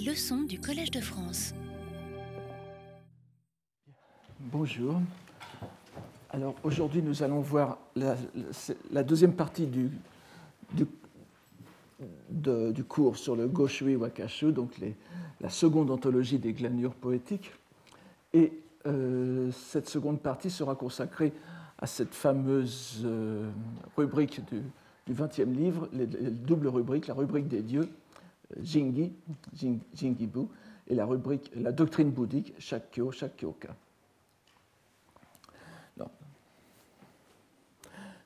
Leçons du Collège de France. Bonjour. Alors aujourd'hui, nous allons voir la, deuxième partie du, cours sur le Goshui Wakashu, donc la seconde anthologie des glanures poétiques. Et euh, cette seconde partie sera consacrée à cette fameuse euh, rubrique du, du 20e livre, les, doubles rubriques, la rubrique des dieux, Jingi, Jing, Jingibu, et la rubrique, la doctrine bouddhique, Shakyo, Shakyoka. Non.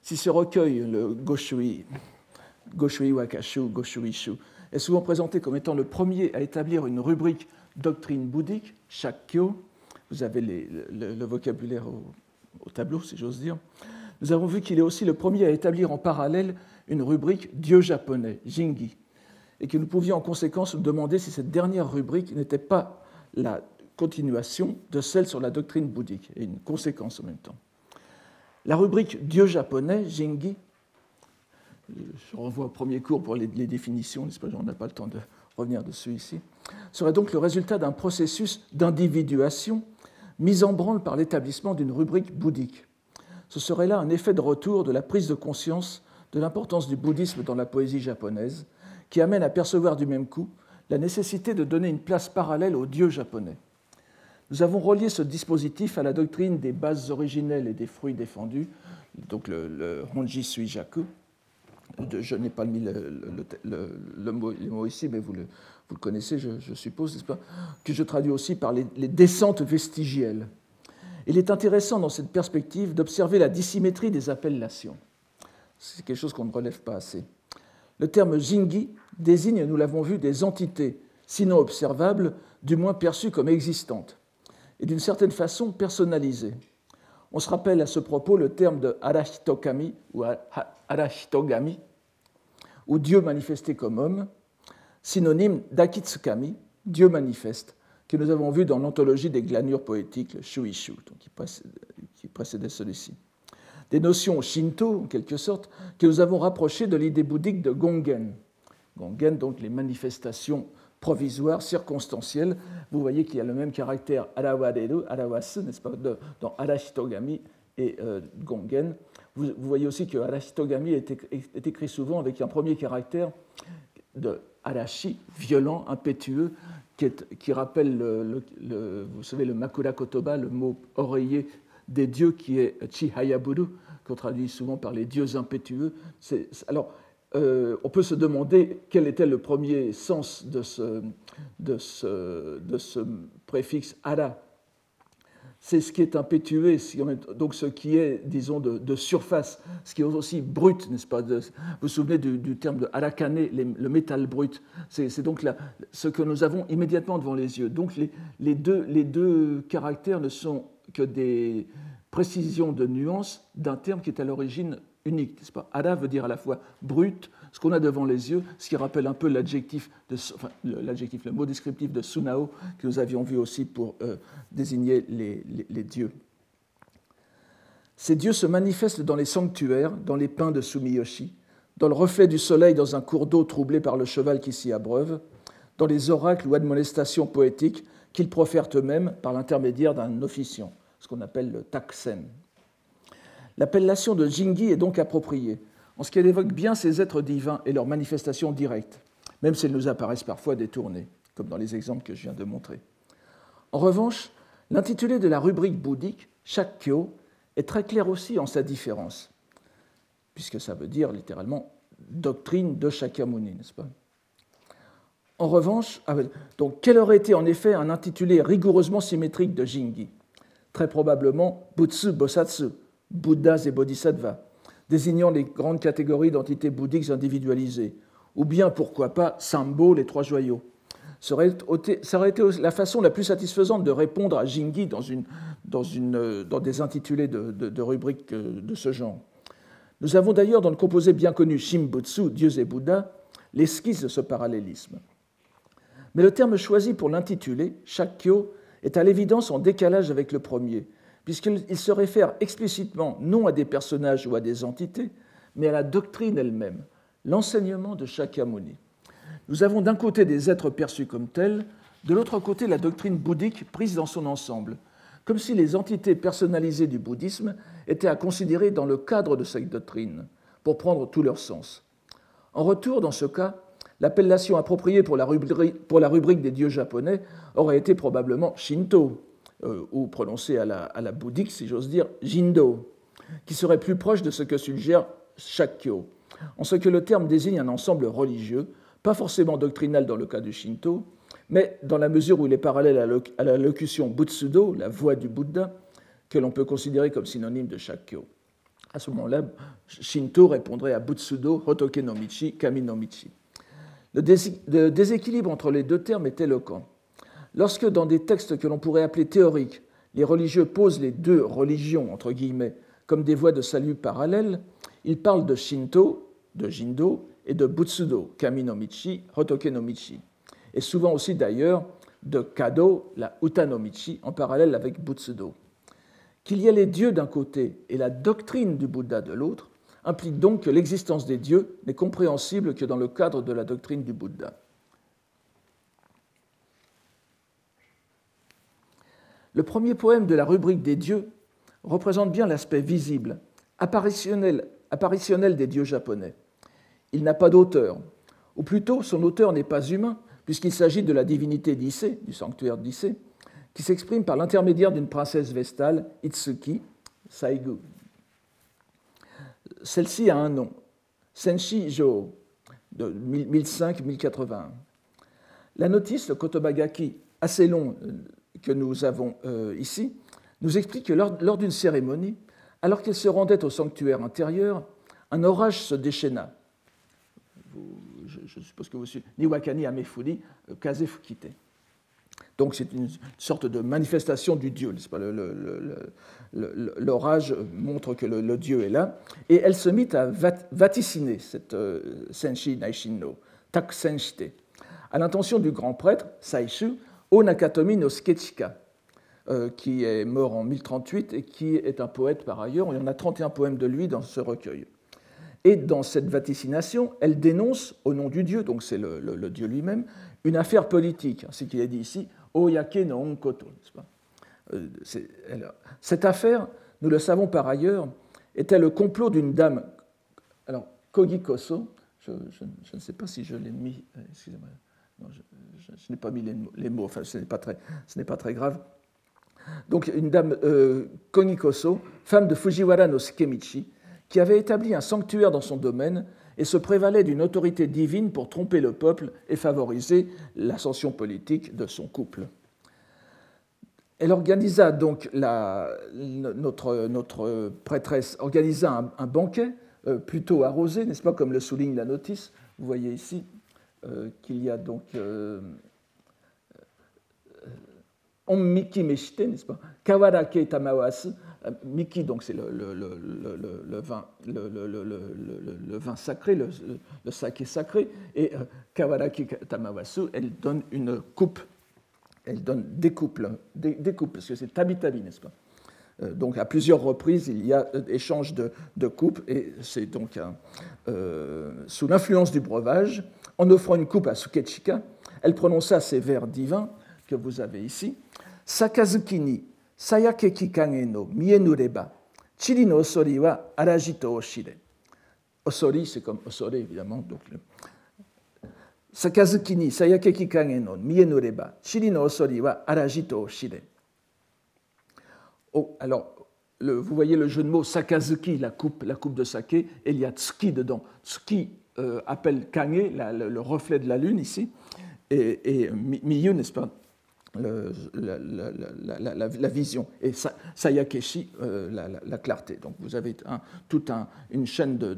Si ce recueil, le Goshui, Goshui Wakashu, Goshui Shu, est souvent présenté comme étant le premier à établir une rubrique doctrine bouddhique, Shakyo, vous avez le, vocabulaire au, au tableau, si j'ose dire, nous avons vu qu'il est aussi le premier à établir en parallèle une rubrique Dieu japonais, Jingi, et que nous pouvions en conséquence nous demander si cette dernière rubrique n'était pas la continuation de celle sur la doctrine bouddhique, et une conséquence en même temps. La rubrique Dieu japonais, Jingi, je renvoie au premier cours pour les, les définitions, on n'a pas le temps de revenir dessus ici, serait donc le résultat d'un processus d'individuation mis en branle par l'établissement d'une rubrique bouddhique. Ce serait là un effet de retour de la prise de conscience de l'importance du bouddhisme dans la poésie japonaise, qui amène à percevoir du même coup la nécessité de donner une place parallèle aux dieux japonais. Nous avons relié ce dispositif à la doctrine des bases originelles et des fruits défendus, donc le, le Honji Suijaku. Je n'ai pas mis le, mot, ici, mais vous le, connaissez, je, je suppose, n'est-ce pas Que je traduis aussi par les, les descentes vestigielles. Il est intéressant dans cette perspective d'observer la dissymétrie des appellations. C'est quelque chose qu'on ne relève pas assez. Le terme jingi désigne, nous l'avons vu, des entités, sinon observables, du moins perçues comme existantes, et d'une certaine façon personnalisées. On se rappelle à ce propos le terme de arahitokami ou arahitogami, ou Dieu manifesté comme homme, synonyme d'akitsukami, Dieu manifeste, que nous avons vu dans l'anthologie des glanures poétiques, le Shuishu, qui précédait celui-ci des notions shinto, en quelque sorte, que nous avons rapprochées de l'idée bouddhique de Gongen. Gongen, donc les manifestations provisoires, circonstancielles. Vous voyez qu'il y a le même caractère arawareru, arawasu, n'est-ce pas, dans arashitogami et euh, Gongen. Vous, voyez aussi que arashitogami est, écrit souvent avec un premier caractère de arashi, violent, impétueux, qui, rappelle, le, le, le, vous savez, le makura kotoba, le mot oreiller des dieux qui est Chihayaburu, qu'on traduit souvent par les dieux impétueux. alors, euh, on peut se demander quel était le premier sens de ce, préfixe ara. C'est ce qui est impétueux, donc ce qui est, disons, de, surface, ce qui est aussi brut, n'est-ce pas Vous vous souvenez du, du terme de arakane, le métal brut. C'est donc ce que nous avons immédiatement devant les yeux. Donc les deux caractères ne sont que des précisions de nuances d'un terme qui est à l'origine unique, n'est-ce pas? Ada veut dire à la fois brut, ce qu'on a devant les yeux, ce qui rappelle un peu l'adjectif, le mot descriptif de Sunao que nous avions vu aussi pour euh, désigner les, dieux. Ces dieux se manifestent dans les sanctuaires, dans les pins de Sumiyoshi, dans le reflet du soleil dans un cours d'eau troublé par le cheval qui s'y abreuve, dans les oracles ou admonestations poétiques qu'ils profèrent eux-mêmes par l'intermédiaire d'un officiant, ce qu'on appelle le taksen. L'appellation de jingi est donc appropriée, en ce qu'elle évoque bien ces êtres divins et leurs manifestations directes, même si elles nous apparaissent parfois détournées, comme dans les exemples que je viens de montrer. En revanche, l'intitulé de la rubrique bouddhique, Shakyo, est très clair aussi en sa différence, puisque ça veut dire littéralement doctrine de Shakyamuni, n'est-ce pas? En revanche, ah donc, quel aurait été en effet un intitulé rigoureusement symétrique de Jingi Très probablement Butsu Bosatsu, Bouddhas et Bodhisattvas, désignant les grandes catégories d'entités bouddhiques individualisées, ou bien, pourquoi pas, Sambo, les trois joyaux. Ça aurait, été, la façon la plus satisfaisante de répondre à Jingi dans, des intitulés de, rubriques de ce genre. Nous avons d'ailleurs dans le composé bien connu Shimbutsu, Dieux et Bouddha, l'esquisse de ce parallélisme. Mais le terme choisi pour l'intituler, Shakyo, est à l'évidence en décalage avec le premier, puisqu'il se réfère explicitement non à des personnages ou à des entités, mais à la doctrine elle-même, l'enseignement de Shakyamuni. nous avons d'un côté des êtres perçus comme tels, de l'autre côté la doctrine bouddhique prise dans son ensemble, comme si les entités personnalisées du bouddhisme étaient à considérer dans le cadre de cette doctrine, pour prendre tout leur sens. En retour, dans ce cas, l'appellation appropriée pour la, rubrique, des dieux japonais aurait été probablement Shinto, euh, ou prononcée à la, bouddhique, si j'ose dire, Jindo, qui serait plus proche de ce que suggère Shakyo, en ce que le terme désigne un ensemble religieux, pas forcément doctrinal dans le cas du Shinto, mais dans la mesure où il est parallèle à la locution Butsudo, la voix du Bouddha, que l'on peut considérer comme synonyme de Shakyo. À ce moment-là, Shinto répondrait à Butsudo, Hotoke no Michi, Kami no Michi. Le déséquilibre entre les deux termes est éloquent. Lorsque, dans des textes que l'on pourrait appeler théoriques, les religieux posent les deux religions, entre guillemets, comme des voies de salut parallèles, ils parlent de Shinto, de Jindo, et de Butsudo, Kami no Michi, Hotoke no Michi et souvent aussi d'ailleurs de Kado, la Utanomichi, en parallèle avec Butsudo. Qu'il y ait les dieux d'un côté et la doctrine du Bouddha de l'autre implique donc que l'existence des dieux n'est compréhensible que dans le cadre de la doctrine du Bouddha. Le premier poème de la rubrique des dieux représente bien l'aspect visible, apparitionnel, des dieux japonais. Il n'a pas d'auteur, ou plutôt son auteur n'est pas humain, puisqu'il s'agit de la divinité d'Issé, du sanctuaire d'Issé, qui s'exprime par l'intermédiaire d'une princesse vestale, Itsuki Saigu. Celle-ci a un nom, Senshi Jo, de 1005-1081. La notice, le Kotobagaki, assez long euh, que nous avons euh, ici, nous explique que lors d'une cérémonie, alors qu'elle se rendait au sanctuaire intérieur, un orage se déchaîna je, suppose que vous suivez, Niwakani Amefuli, euh, Kaze Fukite. Donc c'est une sorte de manifestation du dieu, L'orage montre que le, dieu est là. Et elle se mit à vaticiner cette euh, Senshi Naishinno, Tak Senshite, à l'intention du grand prêtre Saishu, O Nakatomi no Skechika, euh, qui est mort en 1038 et qui est un poète par ailleurs. Il y en a 31 poèmes de lui dans ce recueil. Et dans cette vaticination, elle dénonce, au nom du Dieu, donc c'est le, Dieu lui-même, une affaire politique. Ce qu'il a dit ici, Oyake no Onkoto. Cette affaire, nous le savons par ailleurs, était le complot d'une dame. Alors, Kogi Koso, je, ne sais pas si je l'ai mis, euh, excusez-moi, je, n'ai pas mis les, mots, enfin ce n'est pas, très, pas très grave. Donc une dame, euh, Kogi Koso, femme de Fujiwara no Skemichi, qui avait établi un sanctuaire dans son domaine et se prévalait d'une autorité divine pour tromper le peuple et favoriser l'ascension politique de son couple. Elle organisa donc, notre, notre, prêtresse organisa un, banquet euh, plutôt arrosé, n'est-ce pas, comme le souligne la notice? Vous voyez ici euh, qu'il y a donc euh, Miki Meshite, n'est-ce pas? Kawarake Tamawasu, euh, Miki, donc c'est le, vin, le, sacré, le, saké sacré, et euh, Kawaraki Tamawasu, elle donne une coupe, elle donne des coupes, des, coupes parce que c'est tabi-tabi, n'est-ce pas? Euh, donc à plusieurs reprises, il y a échange de, coupes, et c'est donc sous l'influence du breuvage, en offrant une coupe à Sukechika, elle prononça ces vers divins que vous avez ici. Sayakeki kage no mienureba, chiri no osori wa arajito oshire. Osori, c'est comme osore, évidemment. Donc, Sakazuki ni sayakeki kage no mienureba, chiri no osori wa arajito oshire. Oh, alors, le, vous voyez le jeu de mots Sakazuki, la coupe, de saké, et il y a Tsuki dedans. Tsuki euh, appelle Kage, la, le, le, reflet de la lune ici, et Miyu, n'est-ce pas? La, vision, et Sayakeshi, euh, la, clarté. Donc vous avez tout un, une chaîne de,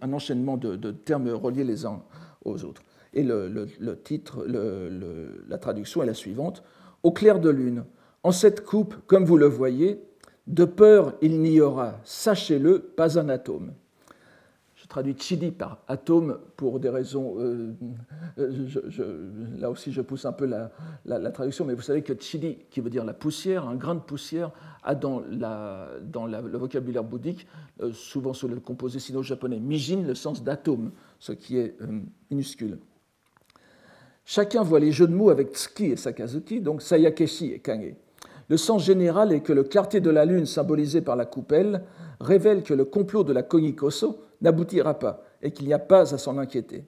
un enchaînement de, termes reliés les uns aux autres. Et le, titre, la traduction est la suivante Au clair de lune, en cette coupe, comme vous le voyez, de peur il n'y aura, sachez-le, pas un atome traduit chidi par atome pour des raisons. Euh, là aussi, je pousse un peu la, traduction, mais vous savez que chidi, qui veut dire la poussière, un grain de poussière, a dans, dans le vocabulaire bouddhique, euh, souvent sur le composé sino-japonais mijin, le sens d'atome, ce qui est euh, minuscule. Chacun voit les jeux de mots avec Tsuki et Sakazuki, donc Sayakeshi et Kage. Le sens général est que le clarté de la lune symbolisée par la coupelle révèle que le complot de la Kogikoso n'aboutira pas et qu'il n'y a pas à s'en inquiéter.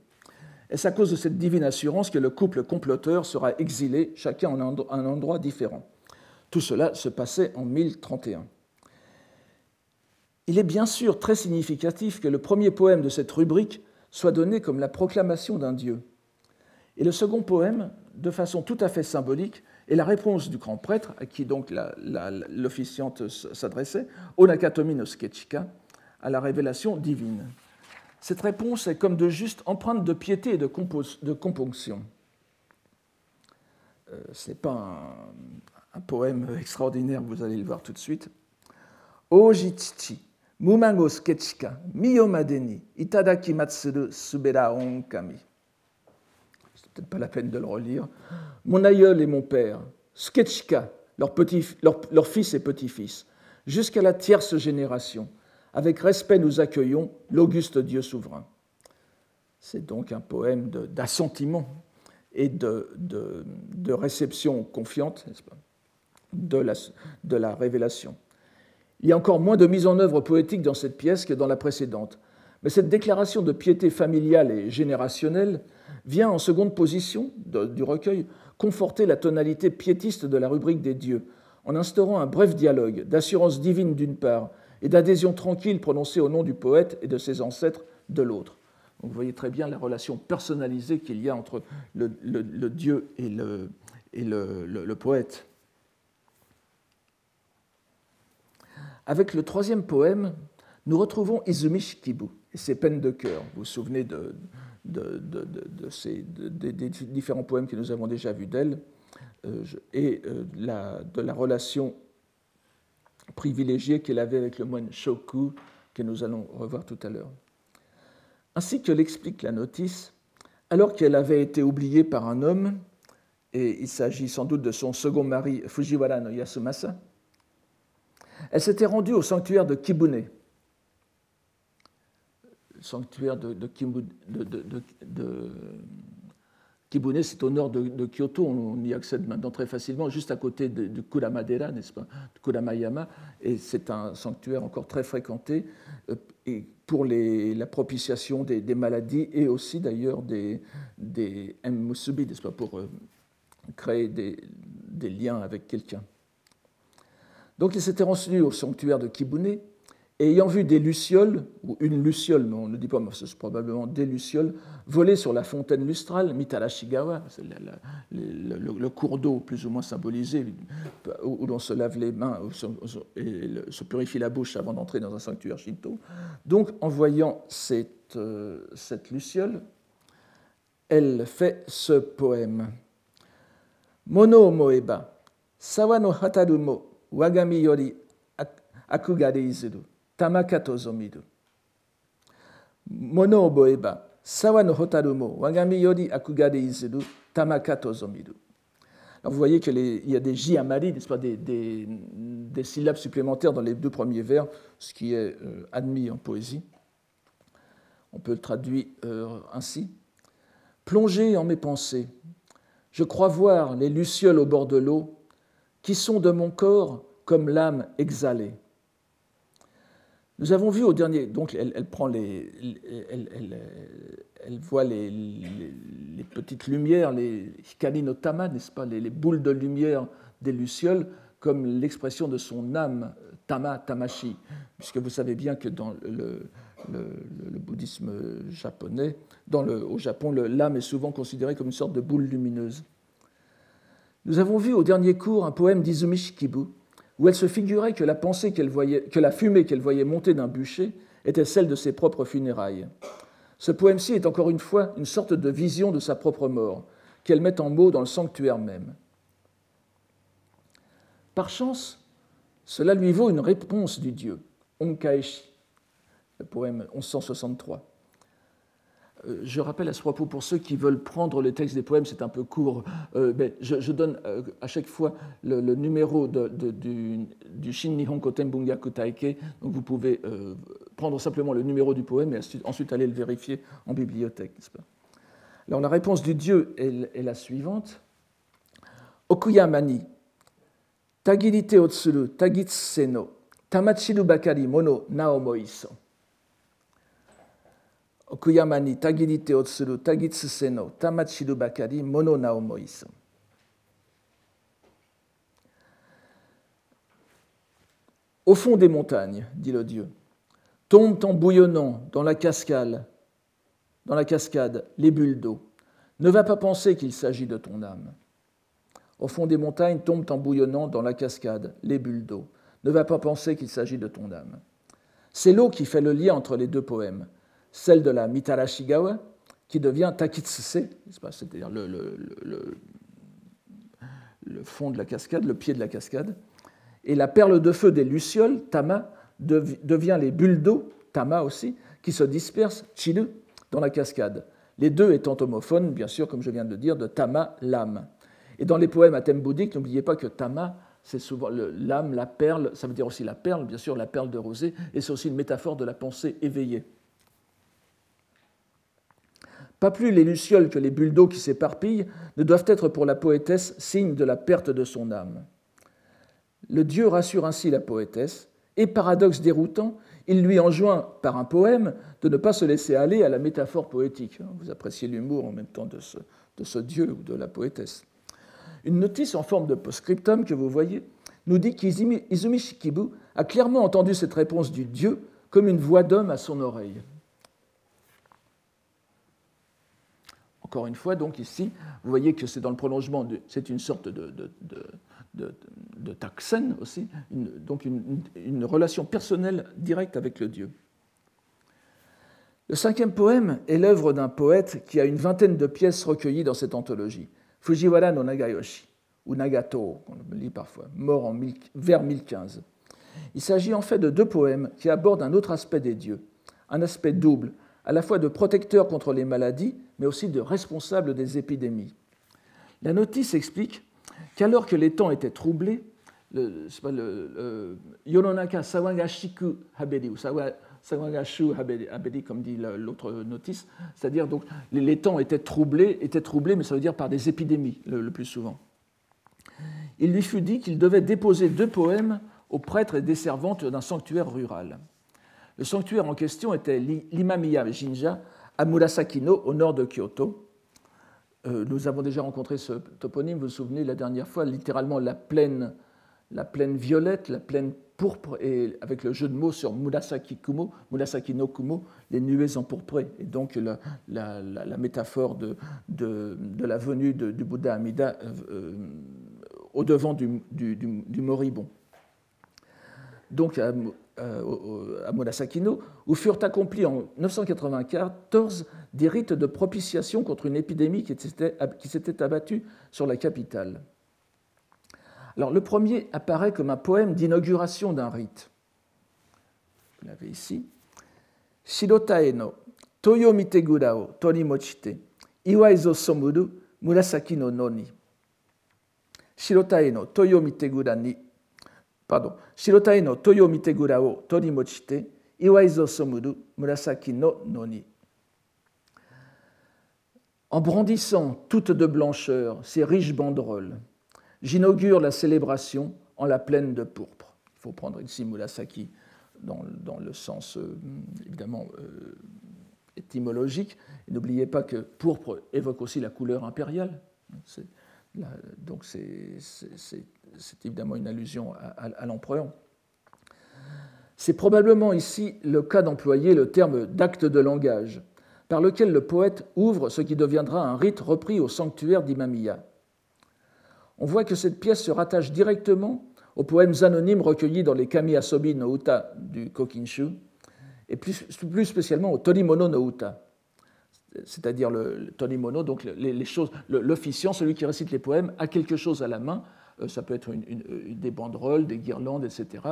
Est-ce à cause de cette divine assurance que le couple comploteur sera exilé, chacun en un endroit différent? Tout cela se passait en 1031. Il est bien sûr très significatif que le premier poème de cette rubrique soit donné comme la proclamation d'un dieu. Et le second poème, de façon tout à fait symbolique, est la réponse du grand prêtre, à qui donc l'officiante s'adressait, Sketchika, à la révélation divine. Cette réponse est comme de juste empreinte de piété et de, componction. Euh, Ce n'est pas un, poème extraordinaire, vous allez le voir tout de suite. Ojichichi, Mumango sketchika, miyomadeni, itadaki matsuru subera onkami. C'est peut-être pas la peine de le relire. Mon aïeul et mon père, sketchika, leur, leur fils et petit-fils, jusqu'à la tierce génération, avec respect nous accueillons l'auguste Dieu souverain. C'est donc un poème d'assentiment et de, réception confiante, pas, de la révélation. Il y a encore moins de mise en œuvre poétique dans cette pièce que dans la précédente. Mais cette déclaration de piété familiale et générationnelle vient en seconde position du recueil conforter la tonalité piétiste de la rubrique des dieux, en instaurant un bref dialogue d'assurance divine d'une part et d'adhésion tranquille prononcée au nom du poète et de ses ancêtres de l'autre. vous voyez très bien la relation personnalisée qu'il y a entre le, dieu et, le, poète. Avec le troisième poème, nous retrouvons Izumi Shikibu et ses peines de cœur. Vous vous souvenez de, ces, des différents poèmes que nous avons déjà vus d'elle euh, et euh, de la relation privilégiée qu'elle avait avec le moine Shoku, que nous allons revoir tout à l'heure. Ainsi que l'explique la notice, alors qu'elle avait été oubliée par un homme, et il s'agit sans doute de son second mari Fujiwara no Yasumasa, elle s'était rendue au sanctuaire de Kibune, sanctuaire de, Kibune, c'est au nord de, Kyoto, on y accède maintenant très facilement, juste à côté de, Kuramadera, n'est-ce pas, de Kuramayama, et c'est un sanctuaire encore très fréquenté euh, pour la propitiation des, maladies et aussi d'ailleurs des, des musubi, n'est-ce pas, pour euh, créer des, des liens avec quelqu'un. Donc il s'était rendu au sanctuaire de Kibune, ayant vu des lucioles, ou une luciole, mais on ne dit pas, mais c'est probablement des lucioles, voler sur la fontaine lustrale, Mitarashigawa, le, le, cours d'eau plus ou moins symbolisé, où, l'on se lave les mains et se purifie la bouche avant d'entrer dans un sanctuaire shinto. Donc, en voyant cette, euh, luciole, elle fait ce poème. Mono moeba, sawa no hataru mo wagami yori akugare tamakato zomiru. Mono oboeba, sawa no hotaru mo wagami yori akugare izuru, tamakato zomiru. Alors vous voyez qu'il y a des jiamari, n'est-ce pas, des, syllabes supplémentaires dans les deux premiers vers, ce qui est euh, admis en poésie. On peut le traduire euh, ainsi. Plongé en mes pensées, je crois voir les lucioles au bord de l'eau qui sont de mon corps comme l'âme exhalée. Nous avons vu au dernier, donc elle, elle, voit les, petites lumières, les hikarinotama, n'est-ce pas, les, boules de lumière des lucioles, comme l'expression de son âme, tama, tamashi, puisque vous savez bien que dans le, bouddhisme japonais, dans le, au Japon, l'âme est souvent considérée comme une sorte de boule lumineuse. Nous avons vu au dernier cours un poème d'Izumi Shikibu, où elle se figurait que la, fumée qu'elle voyait monter d'un bûcher était celle de ses propres funérailles. Ce poème-ci est encore une fois une sorte de vision de sa propre mort, qu'elle met en mots dans le sanctuaire même. Par chance, cela lui vaut une réponse du dieu, Onkaeshi, le poème 1163. Euh, je rappelle à ce propos, pour ceux qui veulent prendre le texte des poèmes, c'est un peu court, euh, je, donne euh, à chaque fois le, numéro du, du, Shin Nihon Koten Bungaku Taike, donc vous pouvez prendre simplement le numéro du poème et ensuite aller le vérifier en bibliothèque. Alors la réponse du dieu est, la suivante. Okuyamani, tagirite otsuru, tagitseno, tamachiru bakari mono naomoiso. Okuyamani, tamachiru bakari mono. Au fond des montagnes, dit le dieu, tombent en bouillonnant dans la cascade, dans la cascade les bulles d'eau. Ne va pas penser qu'il s'agit de ton âme. Au fond des montagnes tombent en bouillonnant dans la cascade les bulles d'eau. Ne va pas penser qu'il s'agit de ton âme. C'est l'eau qui fait le lien entre les deux poèmes, celle de la Mitarashigawa, qui devient Takitsuse, c'est-à-dire le, fond de la cascade, le pied de la cascade, et la perle de feu des Lucioles, Tama, devient les bulles d'eau, Tama aussi, qui se dispersent, Chilu, dans la cascade. Les deux étant homophones, bien sûr, comme je viens de le dire, de Tama, l'âme. Et dans les poèmes à thème bouddhique, n'oubliez pas que Tama, c'est souvent l'âme, la perle, ça veut dire aussi la perle, bien sûr, la perle de rosée, et c'est aussi une métaphore de la pensée éveillée. Pas plus les lucioles que les bulles d'eau qui s'éparpillent ne doivent être pour la poétesse signe de la perte de son âme. Le dieu rassure ainsi la poétesse, et paradoxe déroutant, il lui enjoint par un poème de ne pas se laisser aller à la métaphore poétique. Vous appréciez l'humour en même temps de ce, dieu ou de la poétesse. Une notice en forme de postscriptum que vous voyez nous dit qu'Izumi Shikibu a clairement entendu cette réponse du dieu comme une voix d'homme à son oreille. Encore une fois, donc ici, vous voyez que c'est dans le prolongement, c'est une sorte de, de, de Taxen aussi, donc une, relation personnelle directe avec le dieu. Le cinquième poème est l'œuvre d'un poète qui a une vingtaine de pièces recueillies dans cette anthologie, Fujiwara no Nagayoshi, ou Nagato, on le lit parfois, mort en vers 1015. Il s'agit en fait de deux poèmes qui abordent un autre aspect des dieux, un aspect double, à la fois de protecteur contre les maladies, mais aussi de responsable des épidémies. La notice explique qu'alors que les temps étaient troublés, le, le, Yononaka Sawagashiku Habedi, ou Sawagashu Habedi, comme dit l'autre notice, c'est-à-dire donc les, temps étaient troublés, étaient troublés, mais ça veut dire par des épidémies le, plus souvent. Il lui fut dit qu'il devait déposer deux poèmes aux prêtres et des servantes d'un sanctuaire rural. Le sanctuaire en question était l'Imamiya Jinja à Murasakino, au nord de Kyoto, euh, nous avons déjà rencontré ce toponyme, vous vous souvenez, la dernière fois, littéralement la plaine, la plaine violette, la plaine pourpre, et avec le jeu de mots sur Murasaki Kumo, Murasaki no Kumo, les nuées empourprées, et donc la, métaphore de, la venue du Bouddha Amida euh, euh, au devant du, du, du, moribond. Donc à, à Murasakino, où furent accomplis en 994 des rites de propitiation contre une épidémie qui s'était abattue sur la capitale. Alors, le premier apparaît comme un poème d'inauguration d'un rite. Vous l'avez ici. Shirotae no Toyo Mitegura o Tori Mochite, Iwaizo Somuru Murasaki no Noni. Shirotae no Toyo Mitegura ni. Pardon. Toyo Iwaizo no Noni. En brandissant toutes de blancheur ces riches banderoles, j'inaugure la célébration en la plaine de pourpre. Il faut prendre ici Murasaki dans, dans le sens euh, évidemment euh, étymologique. N'oubliez pas que pourpre évoque aussi la couleur impériale. donc c'est évidemment une allusion à, l'empereur. C'est probablement ici le cas d'employer le terme d'acte de langage, par lequel le poète ouvre ce qui deviendra un rite repris au sanctuaire d'Imamiya. On voit que cette pièce se rattache directement aux poèmes anonymes recueillis dans les Kami Asobi no Uta du Kokinshu, et plus, spécialement au Tonimono no Uta, c'est-à-dire le, Tonimono, donc l'officiant, celui qui récite les poèmes, a quelque chose à la main, ça peut être des banderoles, des guirlandes, etc.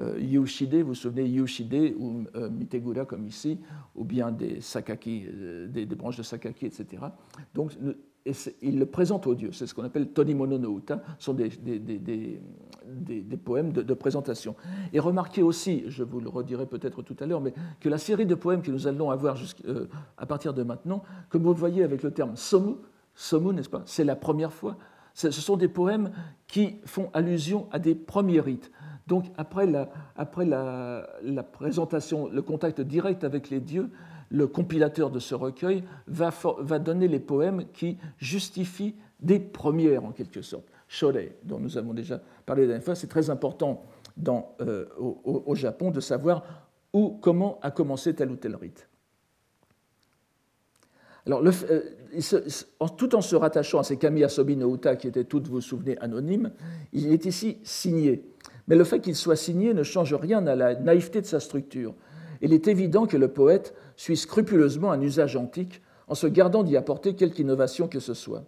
Euh, yushide, vous vous souvenez, Yushide ou euh, Mitegura comme ici, ou bien des sakaki, des, branches de sakaki, etc. Donc, il le présente aux dieux. C'est ce qu'on appelle Tonimono no Uta. Ce sont des, des, poèmes de, présentation. Et remarquez aussi, je vous le redirai peut-être tout à l'heure, mais que la série de poèmes que nous allons avoir euh, à partir de maintenant, comme vous le voyez avec le terme somu, somu, n'est-ce pas? C'est la première fois. Ce sont des poèmes qui font allusion à des premiers rites. Donc après la, présentation, le contact direct avec les dieux, le compilateur de ce recueil va, donner les poèmes qui justifient des premières en quelque sorte. Shore, dont nous avons déjà parlé la dernière fois, c'est très important euh, au, Japon de savoir où, comment a commencé tel ou tel rite. Alors, euh, tout en se rattachant à ces kami asobi no uta qui étaient toutes, vous vous souvenez, anonymes, il est ici signé. Mais le fait qu'il soit signé ne change rien à la naïveté de sa structure. Il est évident que le poète suit scrupuleusement un usage antique en se gardant d'y apporter quelque innovation que ce soit.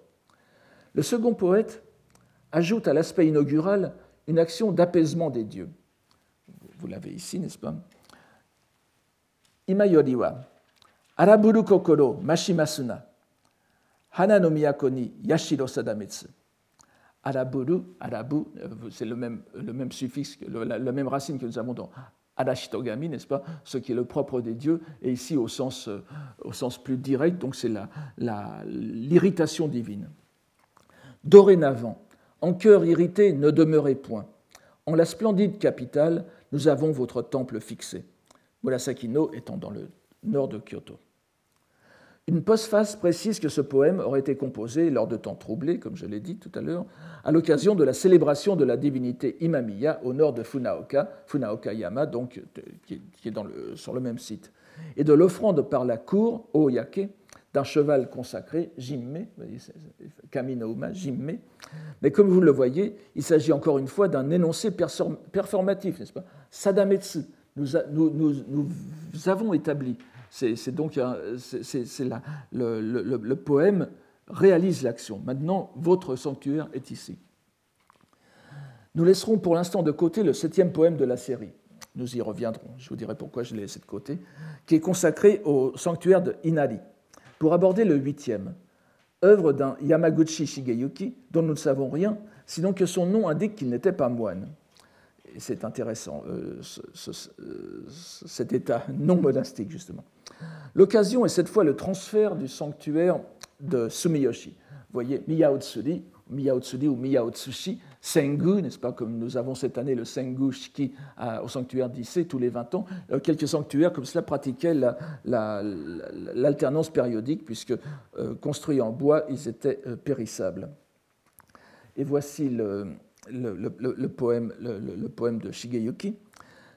Le second poète ajoute à l'aspect inaugural une action d'apaisement des dieux. Vous l'avez ici, n'est-ce pas? Imayoriwa, Araburu kokoro mashimasuna, hana no miyako ni yashiro sadametsu. Araburu, arabu, euh, c'est le même, le suffixe, la, même racine que nous avons dans Arashitogami, n'est-ce pas? Ce qui est le propre des dieux, et ici au sens, euh, plus direct, donc c'est l'irritation divine. Dorénavant, en cœur irrité, ne demeurez point. En la splendide capitale, nous avons votre temple fixé. Murasaki-no étant dans le nord de Kyoto. Une postface précise que ce poème aurait été composé lors de temps troublés, comme je l'ai dit tout à l'heure, à l'occasion de la célébration de la divinité Imamiya au nord de Funaoka, Funaoka-yama, donc, qui est dans le, sur le même site, et de l'offrande par la cour, Oyake, d'un cheval consacré, Jimme, Kaminouma, Jimme. Mais comme vous le voyez, il s'agit encore une fois d'un énoncé performatif, n'est-ce pas? Sadametsu, nous, avons établi. C'est donc le, poème réalise l'action. Maintenant, votre sanctuaire est ici. Nous laisserons pour l'instant de côté le septième poème de la série. Nous y reviendrons. Je vous dirai pourquoi je l'ai laissé de côté, qui est consacré au sanctuaire de Inari pour aborder le huitième, œuvre d'un Yamaguchi Shigeyuki dont nous ne savons rien, sinon que son nom indique qu'il n'était pas moine. C'est intéressant, euh, euh, cet état non monastique, justement. L'occasion est cette fois le transfert du sanctuaire de Sumiyoshi. Vous voyez, Miyao-tsuri, Miyao-tsuri ou Miyao-tsushi, Sengu, n'est-ce pas, comme nous avons cette année le Sengu Shiki au sanctuaire d'Issé tous les 20 ans, euh, quelques sanctuaires comme cela pratiquaient l'alternance périodique, puisque euh, construits en bois, ils étaient euh, périssables. Et voici le, poème, de Shigeyuki.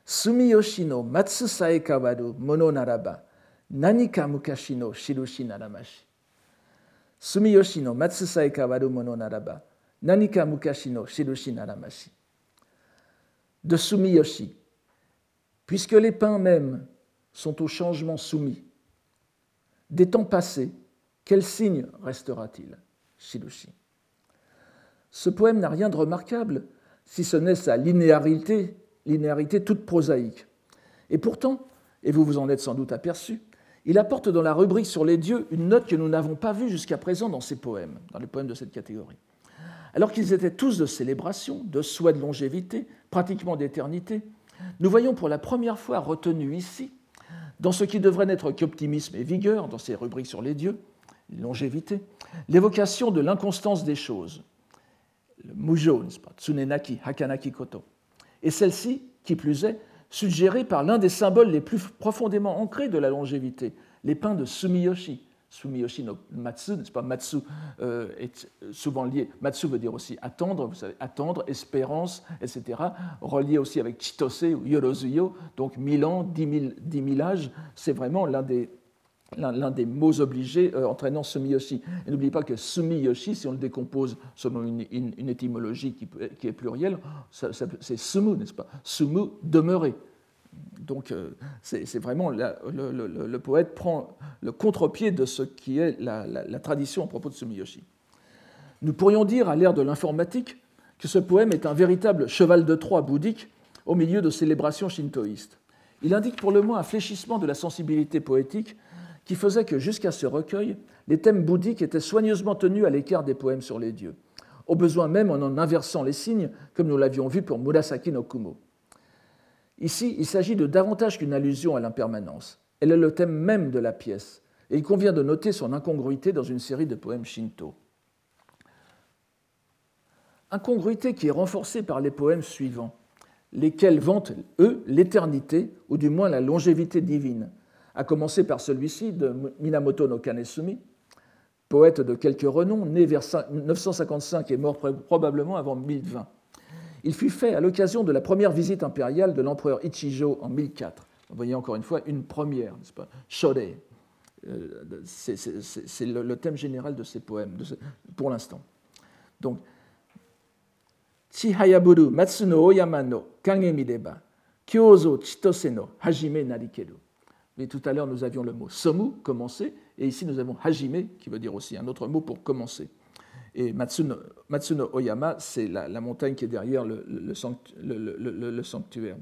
Sumiyoshi no matsu sae kawaru mono naraba, nanika mukashi no shirushi naramashi. Sumiyoshi no matsu sae kawaru mono naraba, Nanika Mukashi no Shirushi Naramashi. De Sumiyoshi. Puisque les pins mêmes sont au changement soumis, des temps passés, quel signe restera-t-il? Shirushi. Ce poème n'a rien de remarquable, si ce n'est sa linéarité, linéarité toute prosaïque. Et pourtant, et vous vous en êtes sans doute aperçu, il apporte dans la rubrique sur les dieux une note que nous n'avons pas vue jusqu'à présent dans ses poèmes, dans les poèmes de cette catégorie. Alors qu'ils étaient tous de célébration, de souhait de longévité, pratiquement d'éternité, nous voyons pour la première fois retenu ici, dans ce qui devrait n'être qu'optimisme et vigueur, dans ces rubriques sur les dieux, longévité, l'évocation de l'inconstance des choses, le mujo, tsunenaki, hakanaki koto, et celle-ci, qui plus est, suggérée par l'un des symboles les plus profondément ancrés de la longévité, les pins de Sumiyoshi, Sumiyoshi no Matsu, n'est-ce pas? Matsu euh, est souvent lié. Matsu veut dire aussi attendre, vous savez, attendre, espérance, etc. Relié aussi avec Chitose ou Yorozuyo, donc mille ans, dix mille, âges. C'est vraiment l'un des, l'un des mots obligés euh, entraînant Sumiyoshi. Et n'oubliez pas que Sumiyoshi, si on le décompose selon une, étymologie qui, est plurielle, c'est Sumu, n'est-ce pas? Sumu, demeurer. Donc euh, c'est vraiment le, poète prend le contre-pied de ce qui est la, tradition à propos de Sumiyoshi. Nous pourrions dire, à l'ère de l'informatique, que ce poème est un véritable cheval de Troie bouddhique au milieu de célébrations shintoïstes. Il indique pour le moins un fléchissement de la sensibilité poétique qui faisait que jusqu'à ce recueil, les thèmes bouddhiques étaient soigneusement tenus à l'écart des poèmes sur les dieux. au besoin même en en inversant les signes, comme nous l'avions vu pour Murasaki no Kumo. Ici, il s'agit de davantage qu'une allusion à l'impermanence. Elle est le thème même de la pièce, et il convient de noter son incongruité dans une série de poèmes shinto. Incongruité qui est renforcée par les poèmes suivants, lesquels vantent, eux, l'éternité, ou du moins la longévité divine, à commencer par celui-ci de Minamoto no Kanesumi, poète de quelque renom, né vers 955 et mort probablement avant 1020. Il fut fait à l'occasion de la première visite impériale de l'empereur Ichijo en 1004. Vous voyez encore une fois une première, n'est-ce pas? Shode. Euh, c'est le, thème général de ces poèmes, pour l'instant. Donc, Chihayaburu Matsuno Oyama no Kage Mideba, Kyozo Chitose no Hajime Narikeru. Mais tout à l'heure, nous avions le mot somu, commencer, et ici nous avons hajime, qui veut dire aussi un autre mot pour commencer. Et Matsuno, Oyama, c'est la, montagne qui est derrière le, sanctuaire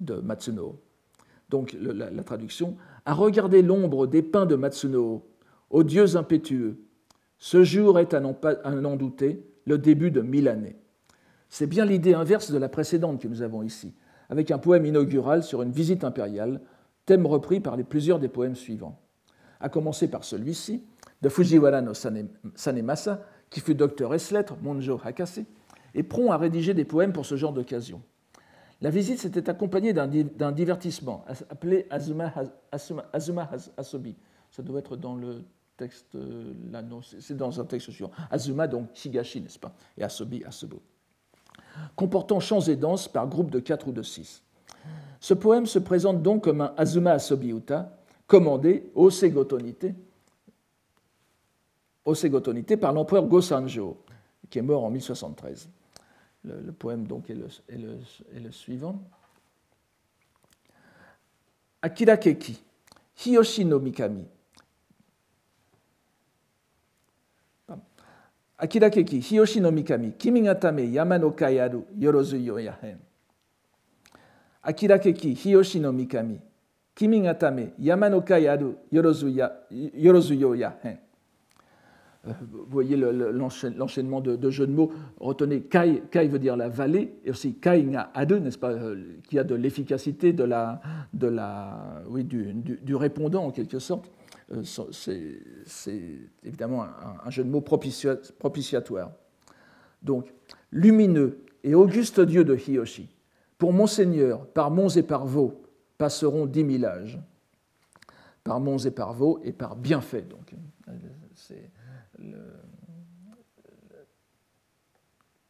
de Matsuno. Donc la, traduction À regarder l'ombre des pins de Matsuno, ô dieux impétueux, ce jour est à n'en douter le début de mille années. C'est bien l'idée inverse de la précédente que nous avons ici, avec un poème inaugural sur une visite impériale thème repris par les plusieurs des poèmes suivants, à commencer par celui-ci, de Fujiwara no Sanemasa, qui fut docteur ès lettres, Monjo Hakase, et prompt à rédiger des poèmes pour ce genre d'occasion. La visite s'était accompagnée d'un divertissement appelé Azuma, Azuma, Asobi. Ça doit être dans le texte euh, là, non, c'est dans un texte suivant. Azuma, donc Shigashi, n'est-ce pas? Et Asobi, Asobo. Comportant chants et danses par groupe de quatre ou de six. Ce poème se présente donc comme un Azuma Asobiuta, commandé au Segotonite, par l'empereur Gosanjo, qui est mort en 1073. Le, poème donc est le, suivant. Akira Keki, Hiyoshi no Mikami. Akira Keki, Hiyoshi no Mikami, Kimi ga tame yama no kai aru yorozu yo yahen. Akira keki hiyoshi no mikami. Kimi ga tame yama no kai aru yorozu yo ya hen. Euh, vous voyez l'enchaînement de, jeux de mots. Retenez, kai, kai veut dire la vallée, et aussi kai nga adu, n'est-ce pas, euh, qui a de l'efficacité de la, de la, oui, du, répondant en quelque sorte. Euh, c'est évidemment un, jeu de mots propitiatoire. Donc, lumineux et auguste Dieu de Hiyoshi, pour Monseigneur, par monts et par vaux, passeront dix mille âges. Par monts et par vaux et par bienfait. Donc, c'est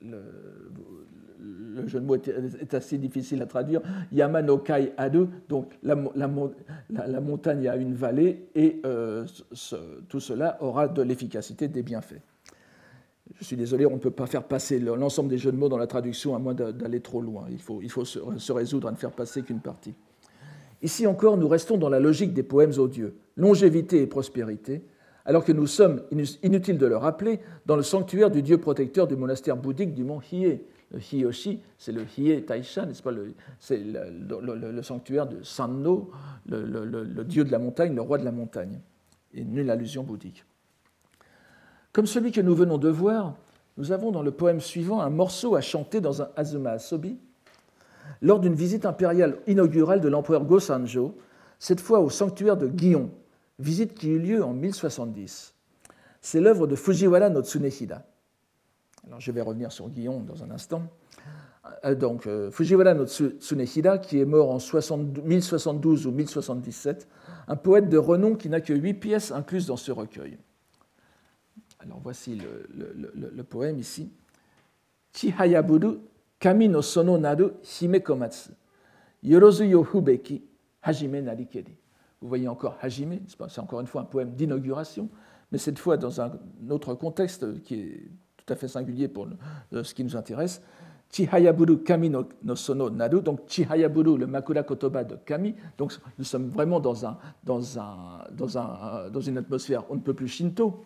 le, jeu de mots est, assez difficile à traduire. Yamanokai Adu, donc la, la, montagne a une vallée et euh, tout cela aura de l'efficacité des bienfaits. Je suis désolé, on ne peut pas faire passer l'ensemble des jeux de mots dans la traduction à moins d'aller trop loin. Il faut, se résoudre à ne faire passer qu'une partie. Ici encore, nous restons dans la logique des poèmes odieux, longévité et prospérité, alors que nous sommes, inutile de le rappeler, dans le sanctuaire du dieu protecteur du monastère bouddhique du mont Hiei. Le Hiyoshi, c'est le Hiei Taisha, n'est-ce pas? C'est le, sanctuaire de Sanno, le, dieu de la montagne, le roi de la montagne, et nulle allusion bouddhique. Comme celui que nous venons de voir, nous avons dans le poème suivant un morceau à chanter dans un Azuma Asobi lors d'une visite impériale inaugurale de l'empereur Go-Sanjo, cette fois au sanctuaire de Gion, visite qui eut lieu en 1070. C'est l'œuvre de Fujiwara no Tsunehida. Alors je vais revenir sur Gion dans un instant. Euh, donc, euh, Fujiwara no Tsunehida, qui est mort en 1072 ou 1077, un poète de renom qui n'a que huit pièces incluses dans ce recueil. Alors voici le, poème ici. Chihayaburu kami no sono naru hime komatsu. Yorozu yo hubeki hajime narikeri. Vous voyez encore hajime, c'est encore une fois un poème d'inauguration, mais cette fois dans un autre contexte qui est tout à fait singulier pour ce qui nous intéresse. Chihayaburu Kami no, Sono Naru, donc Chihayaburu, le Makura Kotoba de Kami. Donc nous sommes vraiment dans, un, dans, un, dans, un, dans une atmosphère on ne peut plus shinto.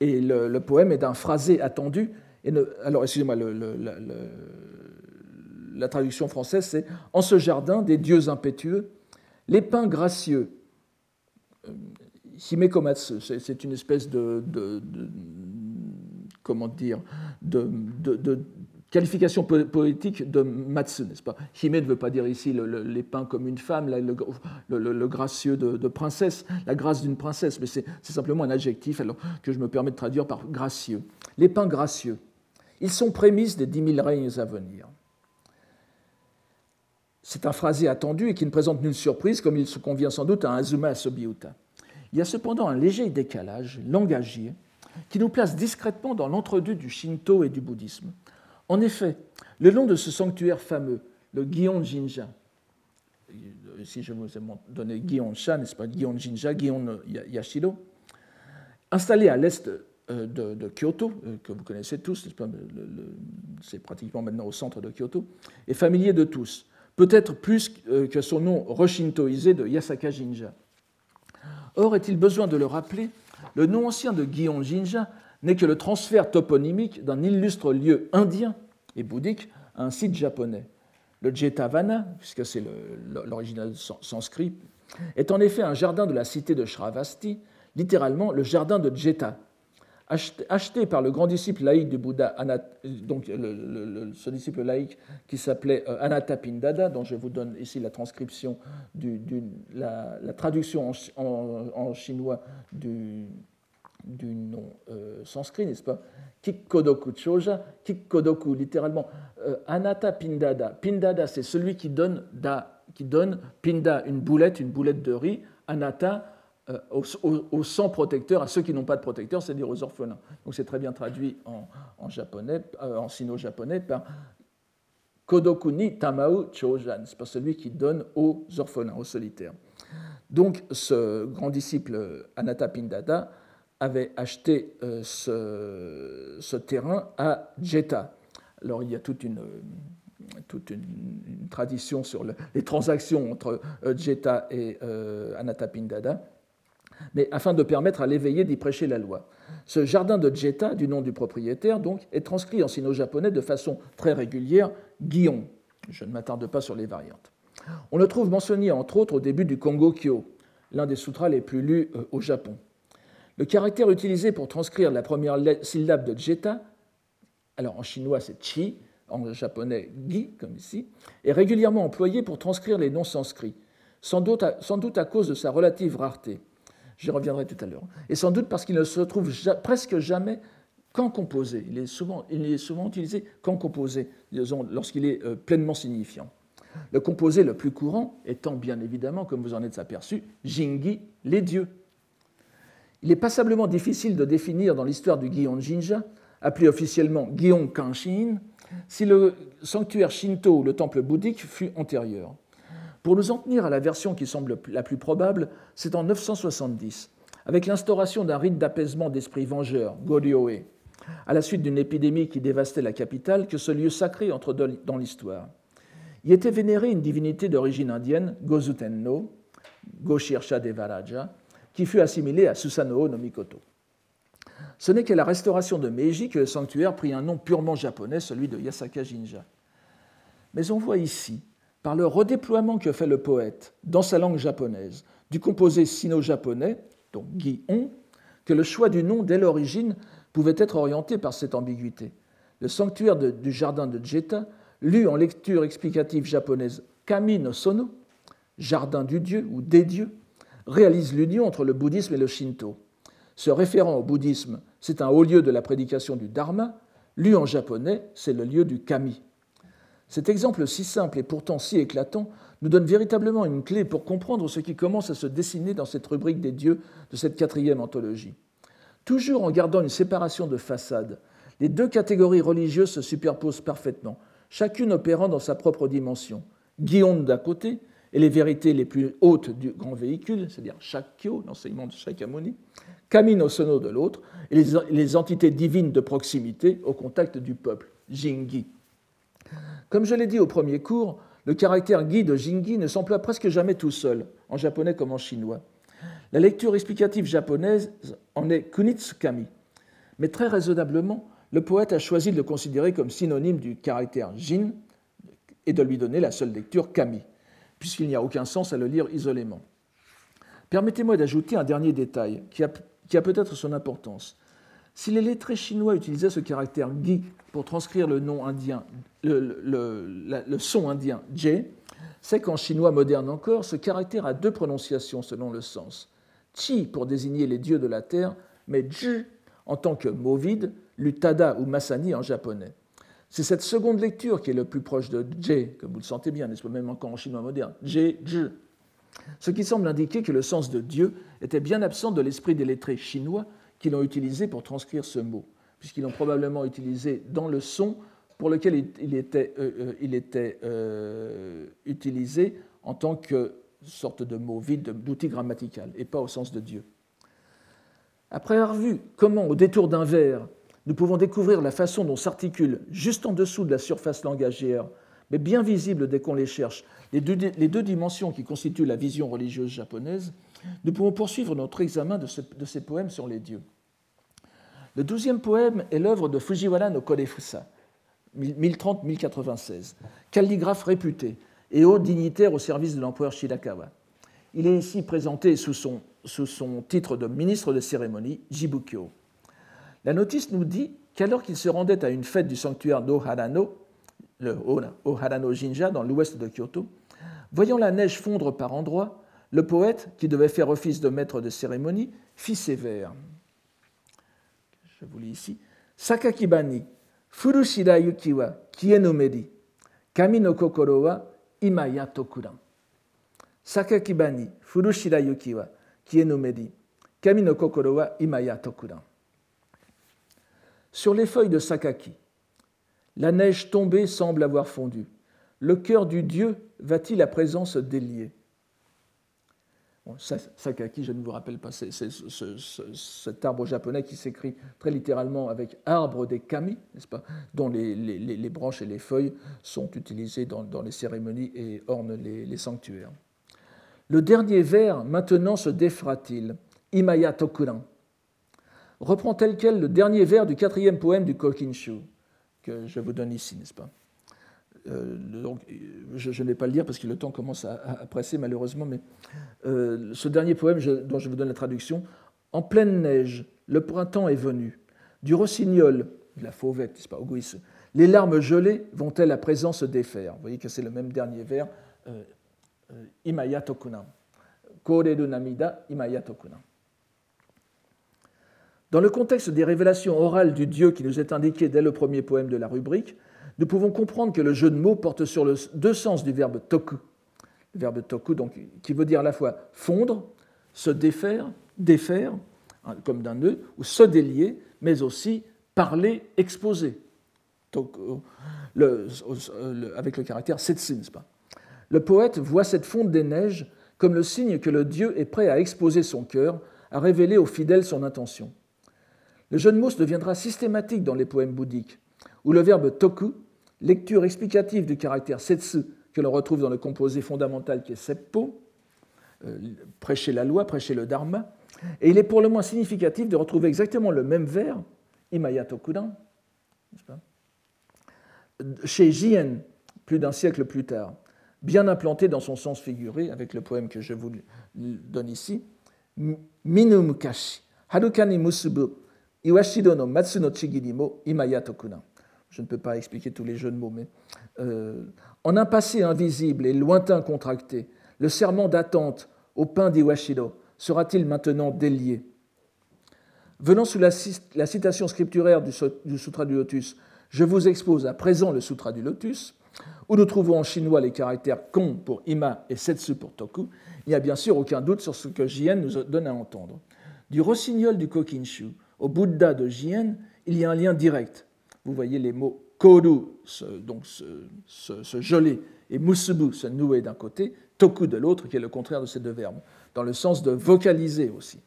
Et le, poème est d'un phrasé attendu. Et alors, excusez-moi, la traduction française, c'est En ce jardin des dieux impétueux, les pins gracieux. Euh, Himekomatsu, c'est une espèce de, comment dire, de, qualification poétique de Matsu, n'est-ce pas? Hime ne veut pas dire ici les pins comme une femme, le, gracieux de, princesse, la grâce d'une princesse, mais c'est simplement un adjectif alors, que je me permets de traduire par gracieux. Les pins gracieux, ils sont prémices des dix mille règnes à venir. C'est un phrasé attendu et qui ne présente nulle surprise, comme il se convient sans doute à Azuma Asobiuta. Il y a cependant un léger décalage langagier qui nous place discrètement dans l'entre-deux du Shinto et du bouddhisme. En effet, le long de ce sanctuaire fameux, le Gion Jinja, ici je vous ai donné Gion Sha, n'est-ce pas, Gion Jinja, Gion Yashiro, installé à l'est euh, de, Kyoto, euh, que vous connaissez tous, c'est pratiquement maintenant au centre de Kyoto, est familier de tous, peut-être plus euh, que son nom reshintoisé de Yasaka Jinja. Or, est-il besoin de le rappeler, le nom ancien de Gion Jinja n'est que le transfert toponymique d'un illustre lieu indien et bouddhique à un site japonais. Le Jetavana, puisque c'est l'original sanskrit, est en effet un jardin de la cité de Shravasti, littéralement le jardin de Jeta, acheté par le grand disciple laïque du Bouddha, donc ce disciple laïque qui s'appelait euh, Anathapindada, dont je vous donne ici la transcription, la, traduction en chinois du, du nom euh, sanskrit, n'est-ce pas? Kikkodoku Choja, Kikkodoku, littéralement, euh, Anata Pindada. Pindada, c'est celui qui donne, da, qui donne Pinda, une boulette, une boulette de riz, Anata, euh, aux, sans protecteurs, à ceux qui n'ont pas de protecteur, c'est-à-dire aux orphelins. Donc c'est très bien traduit en, japonais, en sino-japonais par Kodokuni Tamao Chojan, c'est pas? Celui qui donne aux orphelins, aux solitaires. Donc ce grand disciple Anata Pindada avait acheté euh, ce, terrain à Jetta. Alors il y a toute une, tradition sur les transactions entre euh, Jetta et euh, Anatapindada, mais afin de permettre à l'éveillé d'y prêcher la loi. Ce jardin de Jetta, du nom du propriétaire, donc, est transcrit en sino-japonais de façon très régulière, Guillon. Je ne m'attarde pas sur les variantes. On le trouve mentionné entre autres au début du Kongo Kyo, l'un des sutras les plus lus au Japon. Le caractère utilisé pour transcrire la première syllabe de Jeta, alors en chinois c'est chi, en japonais gi, comme ici, est régulièrement employé pour transcrire les noms sanscrits, sans doute à, cause de sa relative rareté. J'y reviendrai tout à l'heure. Et sans doute parce qu'il ne se trouve presque jamais qu'en composé. Il est souvent, souvent utilisé qu'en composé, lorsqu'il est euh, pleinement signifiant. Le composé le plus courant étant bien évidemment, comme vous en êtes aperçu, Jingi, les dieux, il est passablement difficile de définir dans l'histoire du Gion Jinja, appelé officiellement Gion Kanshin, si le sanctuaire Shinto ou le temple bouddhique fut antérieur. Pour nous en tenir à la version qui semble la plus probable, c'est en 970, avec l'instauration d'un rite d'apaisement d'esprit vengeur, Goryoe, à la suite d'une épidémie qui dévastait la capitale, que ce lieu sacré entre dans l'histoire. Y était vénérée une divinité d'origine indienne, Gozutenno, Goshirsha Devaraja, qui fut assimilé à Susanoo no Mikoto. Ce n'est qu'à la restauration de Meiji que le sanctuaire prit un nom purement japonais, celui de Yasaka Jinja. Mais on voit ici, par le redéploiement que fait le poète dans sa langue japonaise, du composé sino-japonais, donc Gi-on, que le choix du nom dès l'origine pouvait être orienté par cette ambiguïté. Le sanctuaire du jardin de Jeta, lu en lecture explicative japonaise Kami no Sono, jardin du dieu ou des dieux, réalise l'union entre le bouddhisme et le shinto. Se référant au bouddhisme, c'est un haut lieu de la prédication du dharma, lu en japonais, c'est le lieu du kami. Cet exemple si simple et pourtant si éclatant nous donne véritablement une clé pour comprendre ce qui commence à se dessiner dans cette rubrique des dieux de cette quatrième anthologie. Toujours en gardant une séparation de façade, les deux catégories religieuses se superposent parfaitement, chacune opérant dans sa propre dimension. Guillaume d'un côté et les vérités les plus hautes du grand véhicule, c'est-à-dire Shakyo, l'enseignement de Shakyamuni, Kamino Sono de l'autre, et les, entités divines de proximité au contact du peuple, Jingi. Comme je l'ai dit au premier cours, le caractère Gi de Jingi ne s'emploie presque jamais tout seul, en japonais comme en chinois. La lecture explicative japonaise en est Kunitsukami, mais très raisonnablement, le poète a choisi de le considérer comme synonyme du caractère Jin et de lui donner la seule lecture Kami puisqu'il n'y a aucun sens à le lire isolément. Permettez-moi d'ajouter un dernier détail qui a, peut-être son importance. Si les lettrés chinois utilisaient ce caractère gi pour transcrire le nom indien, le, son indien je, c'est qu'en chinois moderne encore, ce caractère a deux prononciations selon le sens. Chi pour désigner les dieux de la terre, mais ju en tant que mot vide, lutada ou masani en japonais. C'est cette seconde lecture qui est le plus proche de je, comme vous le sentez bien, n'est-ce pas, même encore en chinois moderne. Je, je. Ce qui semble indiquer que le sens de Dieu était bien absent de l'esprit des lettrés chinois qui l'ont utilisé pour transcrire ce mot, puisqu'ils l'ont probablement utilisé dans le son pour lequel il était, euh, euh, euh, utilisé en tant que sorte de mot vide, d'outil grammatical, et pas au sens de Dieu. Après avoir vu comment, au détour d'un vers, nous pouvons découvrir la façon dont s'articulent, juste en dessous de la surface langagière, mais bien visible dès qu'on les cherche, les deux, dimensions qui constituent la vision religieuse japonaise, nous pouvons poursuivre notre examen de, de ces poèmes sur les dieux. Le douzième poème est l'œuvre de Fujiwara no Korefusa, 1030-1096, calligraphe réputé et haut dignitaire au service de l'empereur Shirakawa. Il est ici présenté sous son, sous son titre de ministre de cérémonie, Jibukyo. La notice nous dit qu'alors qu'il se rendait à une fête du sanctuaire d'Oharano, le Oharano Jinja, dans l'ouest de Kyoto, voyant la neige fondre par endroits, le poète, qui devait faire office de maître de cérémonie, fit ces vers je vous lis ici, Sakakibani, Furushira yuki wa kie no meri, kami no kokoro wa imaya tokuran. Sakakibani, Furushira yuki wa kie no meri, kami no kokoro wa imaya tokuran. Sur les feuilles de Sakaki, la neige tombée semble avoir fondu. Le cœur du Dieu va-t-il à présent se délier? Sakaki, je ne vous rappelle pas, c'est cet arbre japonais qui s'écrit très littéralement avec arbre des kami, n'est-ce pas, dont les, branches et les feuilles sont utilisées dans, les cérémonies et ornent les, sanctuaires. Le dernier vers, maintenant, se défera-t-il? Imaya Tokuran reprend tel quel le dernier vers du quatrième poème du Kokinshu, que je vous donne ici, n'est-ce pas? Euh, donc, je, ne vais pas le lire parce que le temps commence à, presser malheureusement, mais euh, ce dernier poème dont je vous donne la traduction, En pleine neige, le printemps est venu. Du rossignol, de la fauvette, c'est pas les larmes gelées vont-elles à présent se défaire Vous voyez que c'est le même dernier vers, euh, Imaya. Koreru namida, Imaya. Dans le contexte des révélations orales du Dieu qui nous est indiqué dès le premier poème de la rubrique, nous pouvons comprendre que le jeu de mots porte sur le deux sens du verbe toku. Le verbe toku, donc, qui veut dire à la fois fondre, se défaire, défaire, hein, comme d'un nœud, ou se délier, mais aussi parler, exposer, avec le caractère pas? Le poète voit cette fonte des neiges comme le signe que le Dieu est prêt à exposer son cœur, à révéler aux fidèles son intention. Le jeu de mots deviendra systématique dans les poèmes bouddhiques, où le verbe toku lecture explicative du caractère setsu que l'on retrouve dans le composé fondamental qui est seppo, euh, prêcher la loi, prêcher le dharma, et il est pour le moins significatif de retrouver exactement le même vers, imaya tokudan, chez Jien, plus d'un siècle plus tard, bien implanté dans son sens figuré, avec le poème que je vous donne ici, Minu mukashi, harukani musubu, iwashido no matsu no chigiri mo imaya tokudan je ne peux pas expliquer tous les jeux de mots, mais euh, en un passé invisible et lointain contracté, le serment d'attente au pain d'Iwashido sera-t-il maintenant délié? Venant sous la, citation scripturaire du, du, Sutra du Lotus, je vous expose à présent le Sutra du Lotus, où nous trouvons en chinois les caractères kon pour ima et setsu pour toku. Il n'y a bien sûr aucun doute sur ce que Jien nous donne à entendre. Du rossignol du Kokinshu au Bouddha de Jien, il y a un lien direct vous voyez les mots koru, donc ce, gelé, et musubu, se nouer d'un côté, toku de l'autre, qui est le contraire de ces deux verbes, dans le sens de vocaliser aussi.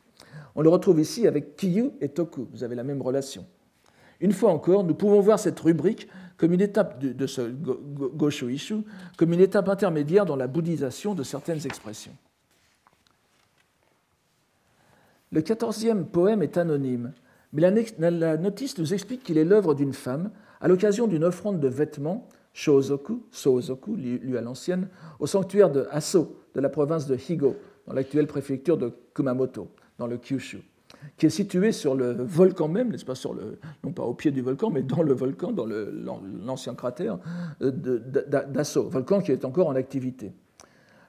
On le retrouve ici avec kiyu et toku, vous avez la même relation. Une fois encore, nous pouvons voir cette rubrique comme une étape de, ce Gosho Ishu, comme une étape intermédiaire dans la bouddhisation de certaines expressions. Le quatorzième poème est anonyme, mais la, notice nous explique qu'il est l'œuvre d'une femme à l'occasion d'une offrande de vêtements, Shozoku, Sozoku, lu à l'ancienne, au sanctuaire de Aso, de la province de Higo, dans l'actuelle préfecture de Kumamoto, dans le Kyushu. qui est situé sur le volcan même, n'est-ce pas, non pas au pied du volcan, mais dans le volcan, dans l'ancien cratère euh, d'Asso, volcan qui est encore en activité.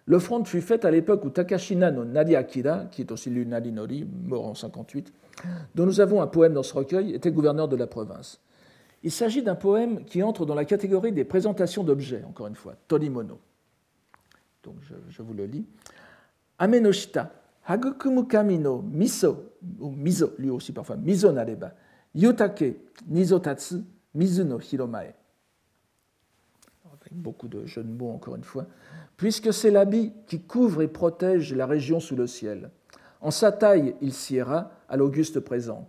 L'offrande fut faite à l'époque où Takashina no Nari Akira, qui est aussi l'Unari Nori, mort en 58, dont nous avons un poème dans ce recueil, était gouverneur de la province. Il s'agit d'un poème qui entre dans la catégorie des présentations d'objets, encore une fois, Torimono. Donc je, vous le lis. Amenoshita, hagukumu kami no miso, ou miso, lui aussi parfois, miso nareba, yutake, nizotatsu, mizu no hiromae. Beaucoup de jeux de mots, encore une fois. Puisque c'est l'habit qui couvre et protège la région sous le ciel. En sa taille, il siera à l'auguste présence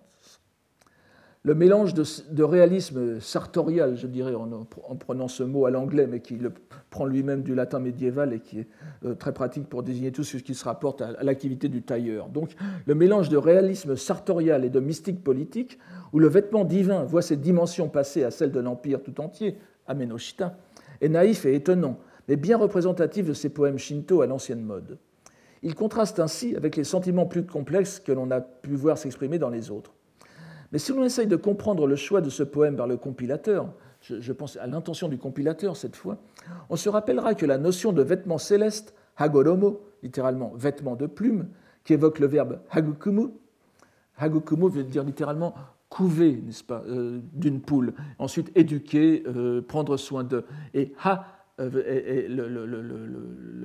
le mélange de, réalisme sartorial, je dirais, en, prenant ce mot à l'anglais, mais qui le prend lui-même du latin médiéval et qui est euh, très pratique pour désigner tout ce qui se rapporte à, l'activité du tailleur. Donc, le mélange de réalisme sartorial et de mystique politique, où le vêtement divin voit ses dimensions passer à celles de l'empire tout entier, Amenoshita, est naïf et étonnant, mais bien représentatif de ces poèmes shinto à l'ancienne mode. Il contraste ainsi avec les sentiments plus complexes que l'on a pu voir s'exprimer dans les autres. Mais si l'on essaye de comprendre le choix de ce poème par le compilateur, je, pense à l'intention du compilateur cette fois, on se rappellera que la notion de vêtement céleste, hagoromo, littéralement vêtement de plume, qui évoque le verbe hagukumu, hagukumu veut dire littéralement couver, n'est-ce pas, euh, d'une poule, ensuite éduquer, euh, prendre soin de, et ha, euh,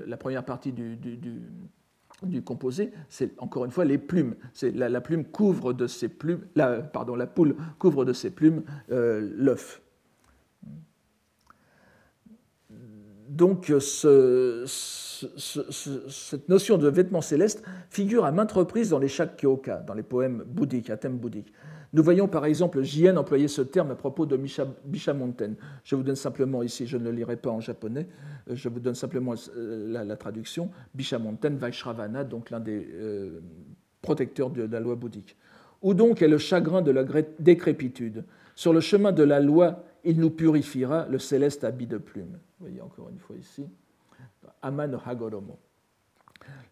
la première partie du composé, c'est encore une fois les plumes. La, la, plume couvre de ses plumes, la, la poule couvre de ses plumes l'œuf. Donc ce, cette notion de vêtement céleste figure à maintes reprises dans les shak kyoka, dans les poèmes bouddhiques, à thème bouddhique. Nous voyons par exemple Jien employer ce terme à propos de Bishamonten. Je vous donne simplement ici, je ne le lirai pas en japonais, euh, je vous donne simplement euh, la, traduction. Bishamonten Vaishravana, donc l'un des euh, protecteurs de la loi bouddhique. Où donc est le chagrin de la décrépitude? Sur le chemin de la loi, il nous purifiera le céleste habit de plume. Vous voyez encore une fois ici. Aman Hagoromo.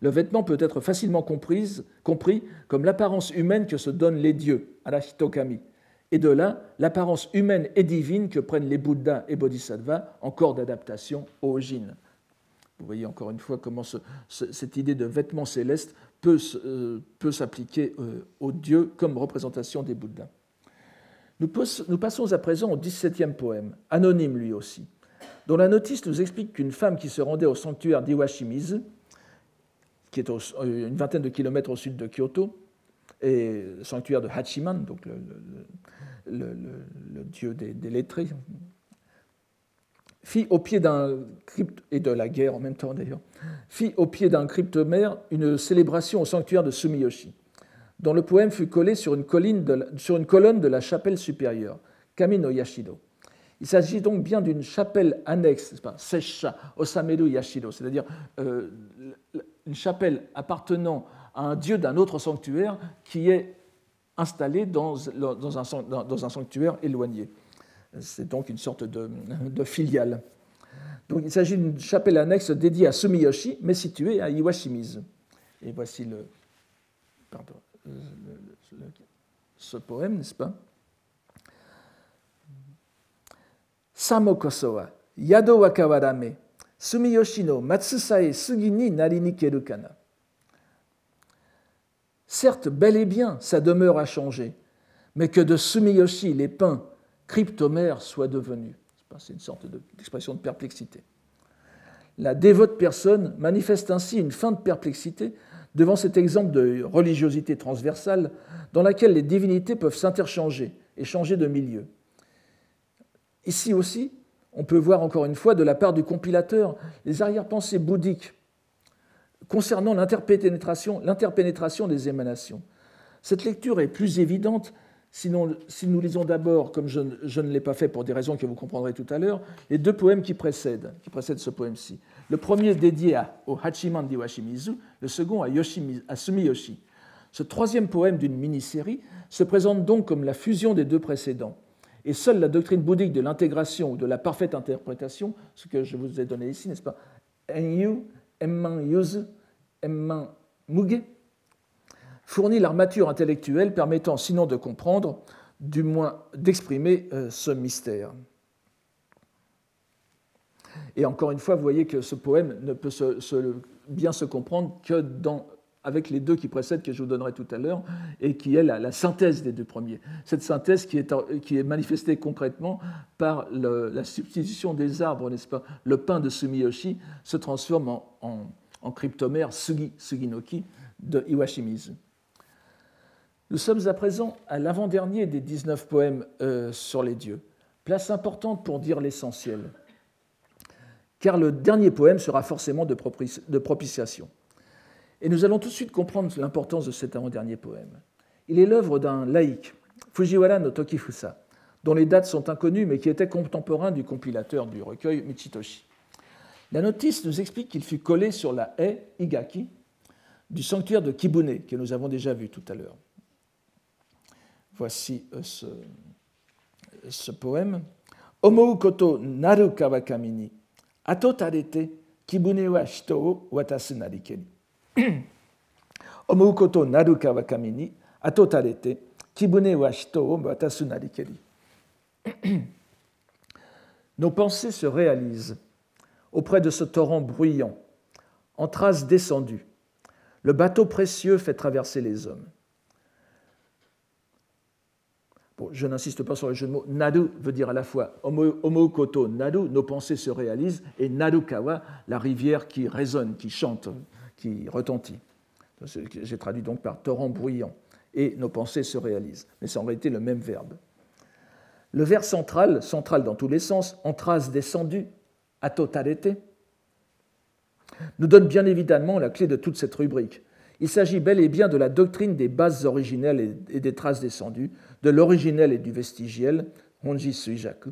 Le vêtement peut être facilement compris comme l'apparence humaine que se donnent les dieux, arashitokami, et de là l'apparence humaine et divine que prennent les Bouddhas et Bodhisattvas en corps d'adaptation au Jin. Vous voyez encore une fois comment cette idée de vêtement céleste peut, euh, s'appliquer euh, aux dieux comme représentation des Bouddhas. Nous, passons à présent au 17e poème, anonyme lui aussi, dont la notice nous explique qu'une femme qui se rendait au sanctuaire d'Iwashimizu qui est euh, une vingtaine de kilomètres au sud de Kyoto, et sanctuaire de Hachiman, donc le, dieu des, lettrés, fit au pied d'un crypte, et de la guerre en même temps d'ailleurs, fit au pied d'un cryptomère une célébration au sanctuaire de Sumiyoshi, dont le poème fut collé sur une, colonne de la chapelle supérieure, Kamino Yashido. Il s'agit donc bien d'une chapelle annexe, Yashido, c'est-à-dire euh, une chapelle appartenant à un dieu d'un autre sanctuaire qui est installé dans, un, sanctuaire éloigné. C'est donc une sorte de, de filiale. Donc, il s'agit d'une chapelle annexe dédiée à Sumiyoshi, mais située à Iwashimizu. Et voici le, pardon, ce poème, n'est-ce pas? Samokoso wa yado wa kawarame Sumiyoshi no Matsusae Sugi ni nari. Certes, bel et bien, sa demeure a changé, mais que de Sumiyoshi, les pins, cryptomères, soient devenus. C'est une sorte d'expression de perplexité. La dévote personne manifeste ainsi une fin de perplexité devant cet exemple de religiosité transversale dans laquelle les divinités peuvent s'interchanger et changer de milieu. Ici aussi, on peut voir encore une fois de la part du compilateur les arrière-pensées bouddhiques concernant l'interpénétration des émanations. Cette lecture est plus évidente si nous, lisons d'abord, comme je, ne l'ai pas fait pour des raisons que vous comprendrez tout à l'heure, les deux poèmes qui précèdent, qui précèdent ce poème-ci. Le premier dédié au Hachiman d'Iwashimizu, le second à, à Sumiyoshi. Ce troisième poème d'une mini-série se présente donc comme la fusion des deux précédents. Et seule la doctrine bouddhique de l'intégration ou de la parfaite interprétation, ce que je vous ai donné ici, n'est-ce pas Enyu, Emman Yuzu, Muge, fournit l'armature intellectuelle permettant sinon de comprendre, du moins d'exprimer euh, ce mystère. Et encore une fois, vous voyez que ce poème ne peut bien se comprendre que dans avec les deux qui précèdent que je vous donnerai tout à l'heure, et qui est la, synthèse des deux premiers. Cette synthèse qui est, manifestée concrètement par la substitution des arbres, n'est-ce pas? Le pain de Sumiyoshi se transforme en, en, cryptomère Sugi, Suginoki de Iwashimizu. Nous sommes à présent à l'avant-dernier des 19 poèmes euh, sur les dieux, place importante pour dire l'essentiel, car le dernier poème sera forcément de, propitiation. Et nous allons tout de suite comprendre l'importance de cet avant-dernier poème. Il est l'œuvre d'un laïc, Fujiwara no Tokifusa, dont les dates sont inconnues mais qui était contemporain du compilateur du recueil Michitoshi. La notice nous explique qu'il fut collé sur la haie Igaki du sanctuaire de Kibune, que nous avons déjà vu tout à l'heure. Voici euh, ce, poème. Omou koto ato tarete, kibune wa shito o watasu narikeri. naru kawakamini, ato tarete, kibune wa shito o watasu narikeri. Nos pensées se réalisent auprès de ce torrent bruyant, en traces descendues. Le bateau précieux fait traverser les hommes. Je n'insiste pas sur le jeu de mots. Nadu veut dire à la fois Omo koto nadu, nos pensées se réalisent, et Narukawa, la rivière qui résonne, qui chante, qui retentit. J'ai traduit donc par torrent bruyant. Et nos pensées se réalisent. Mais c'est en réalité le même verbe. Le vers central, central dans tous les sens, en trace descendue, à totalité, nous donne bien évidemment la clé de toute cette rubrique. Il s'agit bel et bien de la doctrine des bases originelles et des traces descendues, de l'originel et du vestigiel, Honji Suijaku,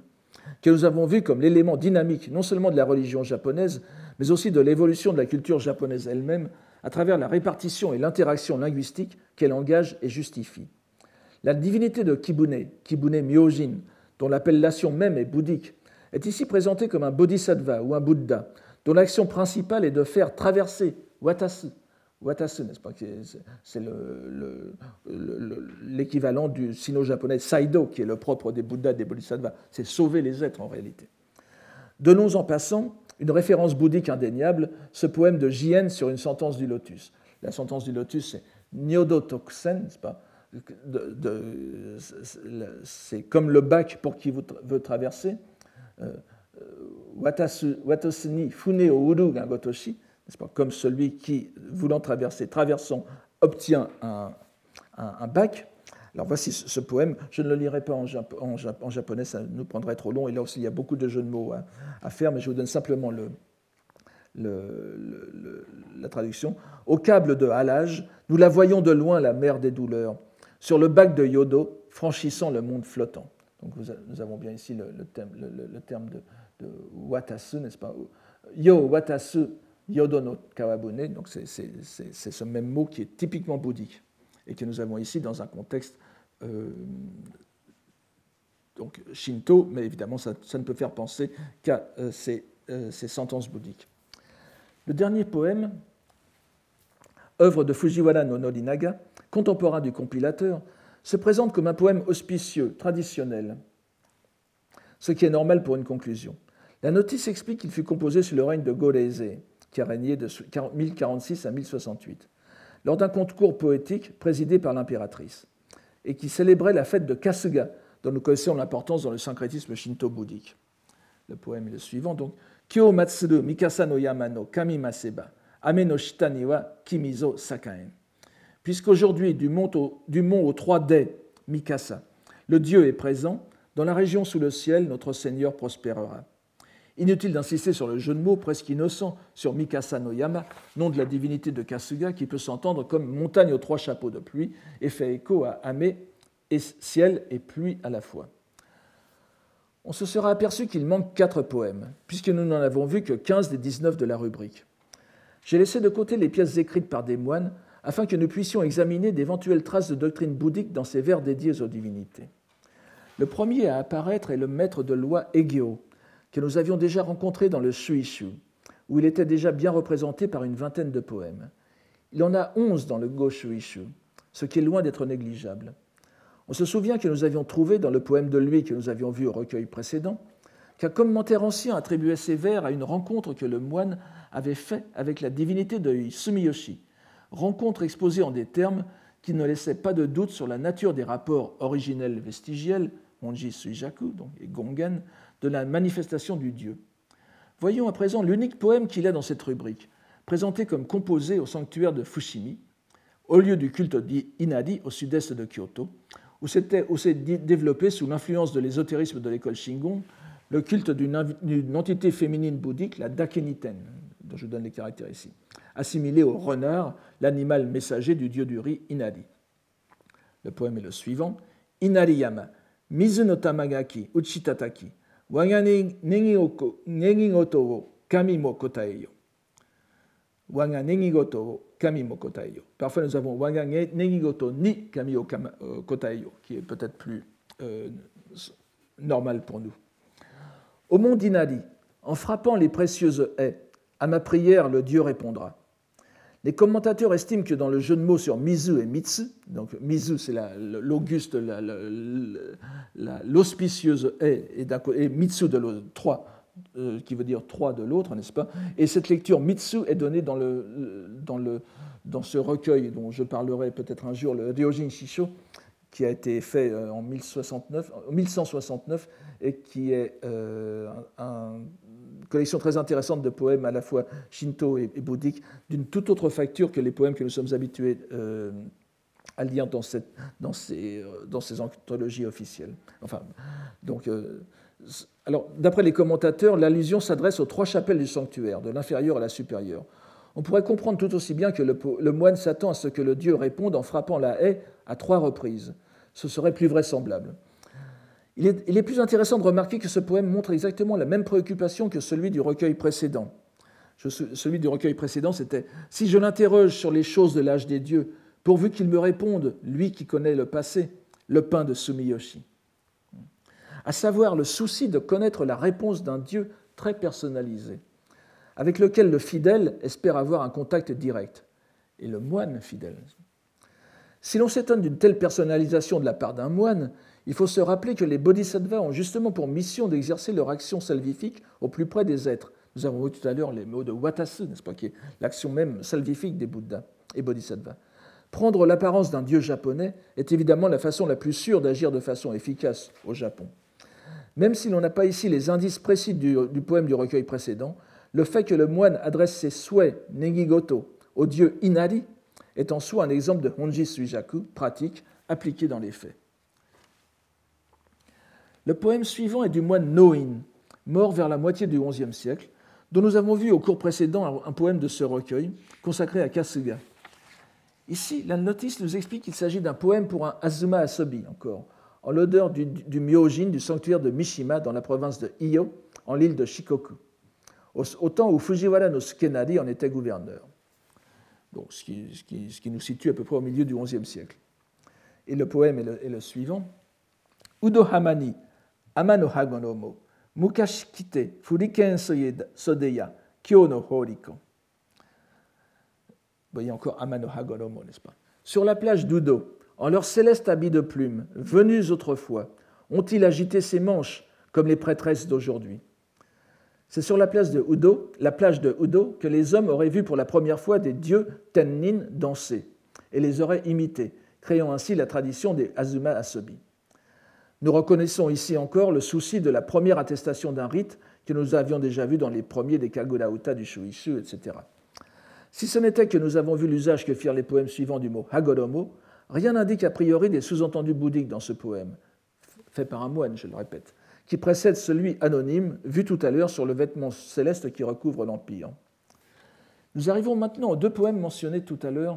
que nous avons vu comme l'élément dynamique non seulement de la religion japonaise, mais aussi de l'évolution de la culture japonaise elle-même à travers la répartition et l'interaction linguistique qu'elle engage et justifie. La divinité de Kibune, Kibune Myojin, dont l'appellation même est bouddhique, est ici présentée comme un bodhisattva ou un Bouddha, dont l'action principale est de faire traverser Watasu, Watasu, n'est-ce pas C'est l'équivalent du sino-japonais Saido, qui est le propre des Bouddhas, des Bodhisattvas. C'est sauver les êtres en réalité. Donnons en passant une référence bouddhique indéniable, ce poème de Jien sur une sentence du lotus. La sentence du lotus, c'est Nyodo Toksen, n'est-ce pas C'est comme le bac pour qui veut traverser. Euh, watasu, watasuni fune o uru pas, comme celui qui, voulant traverser, traversant, obtient un, bac. Alors voici ce poème, je ne le lirai pas en, japonais, ça nous prendrait trop long, et là aussi il y a beaucoup de jeux de mots à, faire, mais je vous donne simplement le, la traduction. Au câble de halage, nous la voyons de loin, la mer des douleurs, sur le bac de Yodo, franchissant le monde flottant. Donc nous avons bien ici le, terme, terme de, de watasu, n'est-ce pas? Yo watasu Yodono Kawabune, donc c'est ce même mot qui est typiquement bouddhique et que nous avons ici dans un contexte euh, donc shinto, mais évidemment ça, ne peut faire penser qu'à euh, euh, ces, sentences bouddhiques. Le dernier poème, œuvre de Fujiwara no Norinaga, contemporain du compilateur, se présente comme un poème auspicieux, traditionnel, ce qui est normal pour une conclusion. La notice explique qu'il fut composé sous le règne de Goreze, qui a régné de 1046 à 1068, lors d'un concours poétique présidé par l'impératrice, et qui célébrait la fête de Kasuga, dont nous connaissons l'importance dans le syncrétisme shinto-bouddhique. Le poème est le suivant, donc Kyo matsuru mikasa no yama no kami maseba, ame shita kimizo sakaen. Puisqu'aujourd'hui, du, du mont aux trois dais, Mikasa, le Dieu est présent, dans la région sous le ciel, notre Seigneur prospérera. Inutile d'insister sur le jeu de mots presque innocent sur Mikasa no Yama, nom de la divinité de Kasuga, qui peut s'entendre comme montagne aux trois chapeaux de pluie et fait écho à Ame et ciel et pluie à la fois. On se sera aperçu qu'il manque quatre poèmes, puisque nous n'en avons vu que 15 des 19 de la rubrique. J'ai laissé de côté les pièces écrites par des moines afin que nous puissions examiner d'éventuelles traces de doctrine bouddhique dans ces vers dédiés aux divinités. Le premier à apparaître est le maître de loi Egeo, que nous avions déjà rencontré dans le Shuishu, où il était déjà bien représenté par une vingtaine de poèmes. Il en a onze dans le Go Shuishu, ce qui est loin d'être négligeable. On se souvient que nous avions trouvé dans le poème de lui que nous avions vu au recueil précédent qu'un commentaire ancien attribuait ces vers à une rencontre que le moine avait faite avec la divinité de Sumiyoshi, rencontre exposée en des termes qui ne laissaient pas de doute sur la nature des rapports originels vestigiels, Monji Suijaku donc, et Gongen, de la manifestation du dieu. Voyons à présent l'unique poème qu'il a dans cette rubrique, présenté comme composé au sanctuaire de Fushimi, au lieu du culte d'Inadi au sud-est de Kyoto, où s'est développé sous l'influence de l'ésotérisme de l'école Shingon le culte d'une entité féminine bouddhique, la Dakeniten, dont je donne les caractères ici, assimilé au renard, l'animal messager du dieu du riz Inadi. Le poème est le suivant Inariyama, Mizu no Tamagaki, Uchitataki, Waga negigoto wo kami mo kotaeyo. Waga negigoto kami mo kotaeyo. Parfois nous avons Waga negigoto ni kami o euh, kotaeyo, qui est peut-être plus euh, normal pour nous. Au mont d'Inadi, en frappant les précieuses haies, à ma prière le Dieu répondra. Les commentateurs estiment que dans le jeu de mots sur Mizu et Mitsu, donc Mizu c'est l'auguste, l'auspicieuse haie, et, Mitsu de l'autre, trois, euh, qui veut dire trois de l'autre, n'est-ce pas? Et cette lecture Mitsu est donnée dans, ce recueil dont je parlerai peut-être un jour, le Ryojin Shisho, qui a été fait euh, en 1069, 1169 et qui est euh, une collection très intéressante de poèmes à la fois shinto et, bouddhiques, d'une toute autre facture que les poèmes que nous sommes habitués euh, à lire dans, cette, dans, ces, anthologies officielles. Enfin, donc, alors, d'après les commentateurs, l'allusion s'adresse aux trois chapelles du sanctuaire, de l'inférieur à la supérieure. On pourrait comprendre tout aussi bien que le, moine s'attend à ce que le dieu réponde en frappant la haie à trois reprises. Ce serait plus vraisemblable. Il est, plus intéressant de remarquer que ce poème montre exactement la même préoccupation que celui du recueil précédent. celui du recueil précédent, c'était Si je l'interroge sur les choses de l'âge des dieux, pourvu qu'il me réponde, lui qui connaît le passé, le pain de Sumiyoshi. À savoir le souci de connaître la réponse d'un Dieu très personnalisé avec lequel le fidèle espère avoir un contact direct, et le moine fidèle. Si l'on s'étonne d'une telle personnalisation de la part d'un moine, il faut se rappeler que les bodhisattvas ont justement pour mission d'exercer leur action salvifique au plus près des êtres. Nous avons vu tout à l'heure les mots de Watasu, n'est-ce pas, qui est l'action même salvifique des Bouddhas et bodhisattvas. Prendre l'apparence d'un dieu japonais est évidemment la façon la plus sûre d'agir de façon efficace au Japon. Même si l'on n'a pas ici les indices précis du, poème du recueil précédent, le fait que le moine adresse ses souhaits negigoto au dieu Inari est en soi un exemple de Honji Suijaku pratique appliqué dans les faits. Le poème suivant est du moine Noin, mort vers la moitié du XIe siècle, dont nous avons vu au cours précédent un poème de ce recueil consacré à Kasuga. Ici, la notice nous explique qu'il s'agit d'un poème pour un Azuma Asobi, encore, en l'odeur du, Myojin du sanctuaire de Mishima dans la province de Iyo, en l'île de Shikoku au temps où Fujiwara no Sukenari en était gouverneur. ce, qui, nous situe à peu près au milieu du XIe siècle. Et le poème est le, suivant. Udo Hamani, Amano Hagonomo, Mukashikite, Furiken Sodeya, Kyo no Horiko. Vous voyez encore Amano Hagonomo, n'est-ce pas? Sur la plage d'Udo, en leur céleste habit de plumes, venus autrefois, ont-ils agité ses manches comme les prêtresses d'aujourd'hui? C'est sur la place de Udo, la plage de Udo, que les hommes auraient vu pour la première fois des dieux Tennin danser et les auraient imités, créant ainsi la tradition des Azuma Asobi. Nous reconnaissons ici encore le souci de la première attestation d'un rite que nous avions déjà vu dans les premiers des Kagurauta du Shuishu, etc. Si ce n'était que nous avons vu l'usage que firent les poèmes suivants du mot Hagoromo, rien n'indique a priori des sous-entendus bouddhiques dans ce poème, fait par un moine, je le répète qui précède celui anonyme vu tout à l'heure sur le vêtement céleste qui recouvre l'Empire. Nous arrivons maintenant aux deux poèmes mentionnés tout à l'heure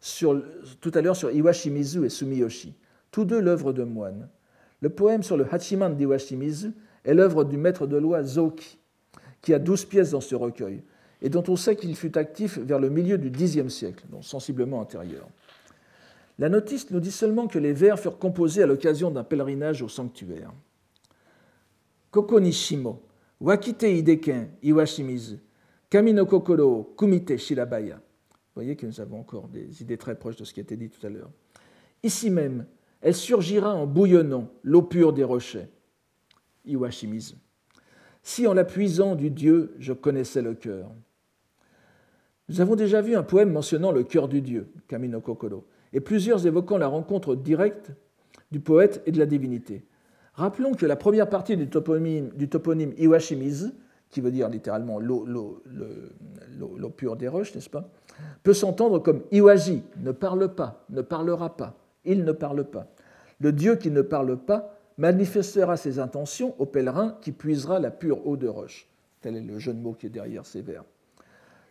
sur, tout à l'heure sur Iwashimizu et Sumiyoshi, tous deux l'œuvre de moines. Le poème sur le Hachiman d'Iwashimizu est l'œuvre du maître de loi Zoki, qui a douze pièces dans ce recueil, et dont on sait qu'il fut actif vers le milieu du Xe siècle, donc sensiblement antérieur. La notice nous dit seulement que les vers furent composés à l'occasion d'un pèlerinage au sanctuaire. Koko nishimo, wakite ideken iwashimizu, kami no kokoro kumite shirabaya, voyez que nous avons encore des idées très proches de ce qui a été dit tout à l'heure. Ici même, elle surgira en bouillonnant l'eau pure des rochers. Iwashimizu. Si en la puisant du Dieu, je connaissais le cœur. Nous avons déjà vu un poème mentionnant le cœur du Dieu, Kamino Kokoro, et plusieurs évoquant la rencontre directe du poète et de la divinité. Rappelons que la première partie du toponyme, du Iwashimizu, qui veut dire littéralement l'eau pure des roches, n'est-ce pas, peut s'entendre comme Iwaji, ne parle pas, ne parlera pas, il ne parle pas. Le Dieu qui ne parle pas manifestera ses intentions au pèlerin qui puisera la pure eau de roche. Tel est le jeu de mots qui est derrière ces vers.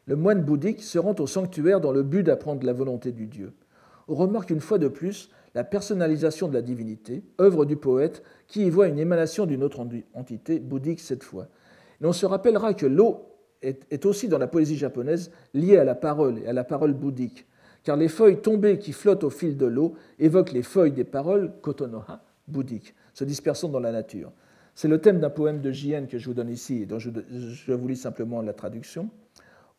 Le moine bouddhique se rend au sanctuaire dans le but d'apprendre la volonté du Dieu. On remarque une fois de plus la personnalisation de la divinité, œuvre du poète qui y voit une émanation d'une autre entité, bouddhique cette fois. Et on se rappellera que l'eau est, aussi dans la poésie japonaise liée à la parole et à la parole bouddhique, car les feuilles tombées qui flottent au fil de l'eau évoquent les feuilles des paroles kotonoha bouddhiques, se dispersant dans la nature. C'est le thème d'un poème de Jien que je vous donne ici et dont je, vous lis simplement la traduction.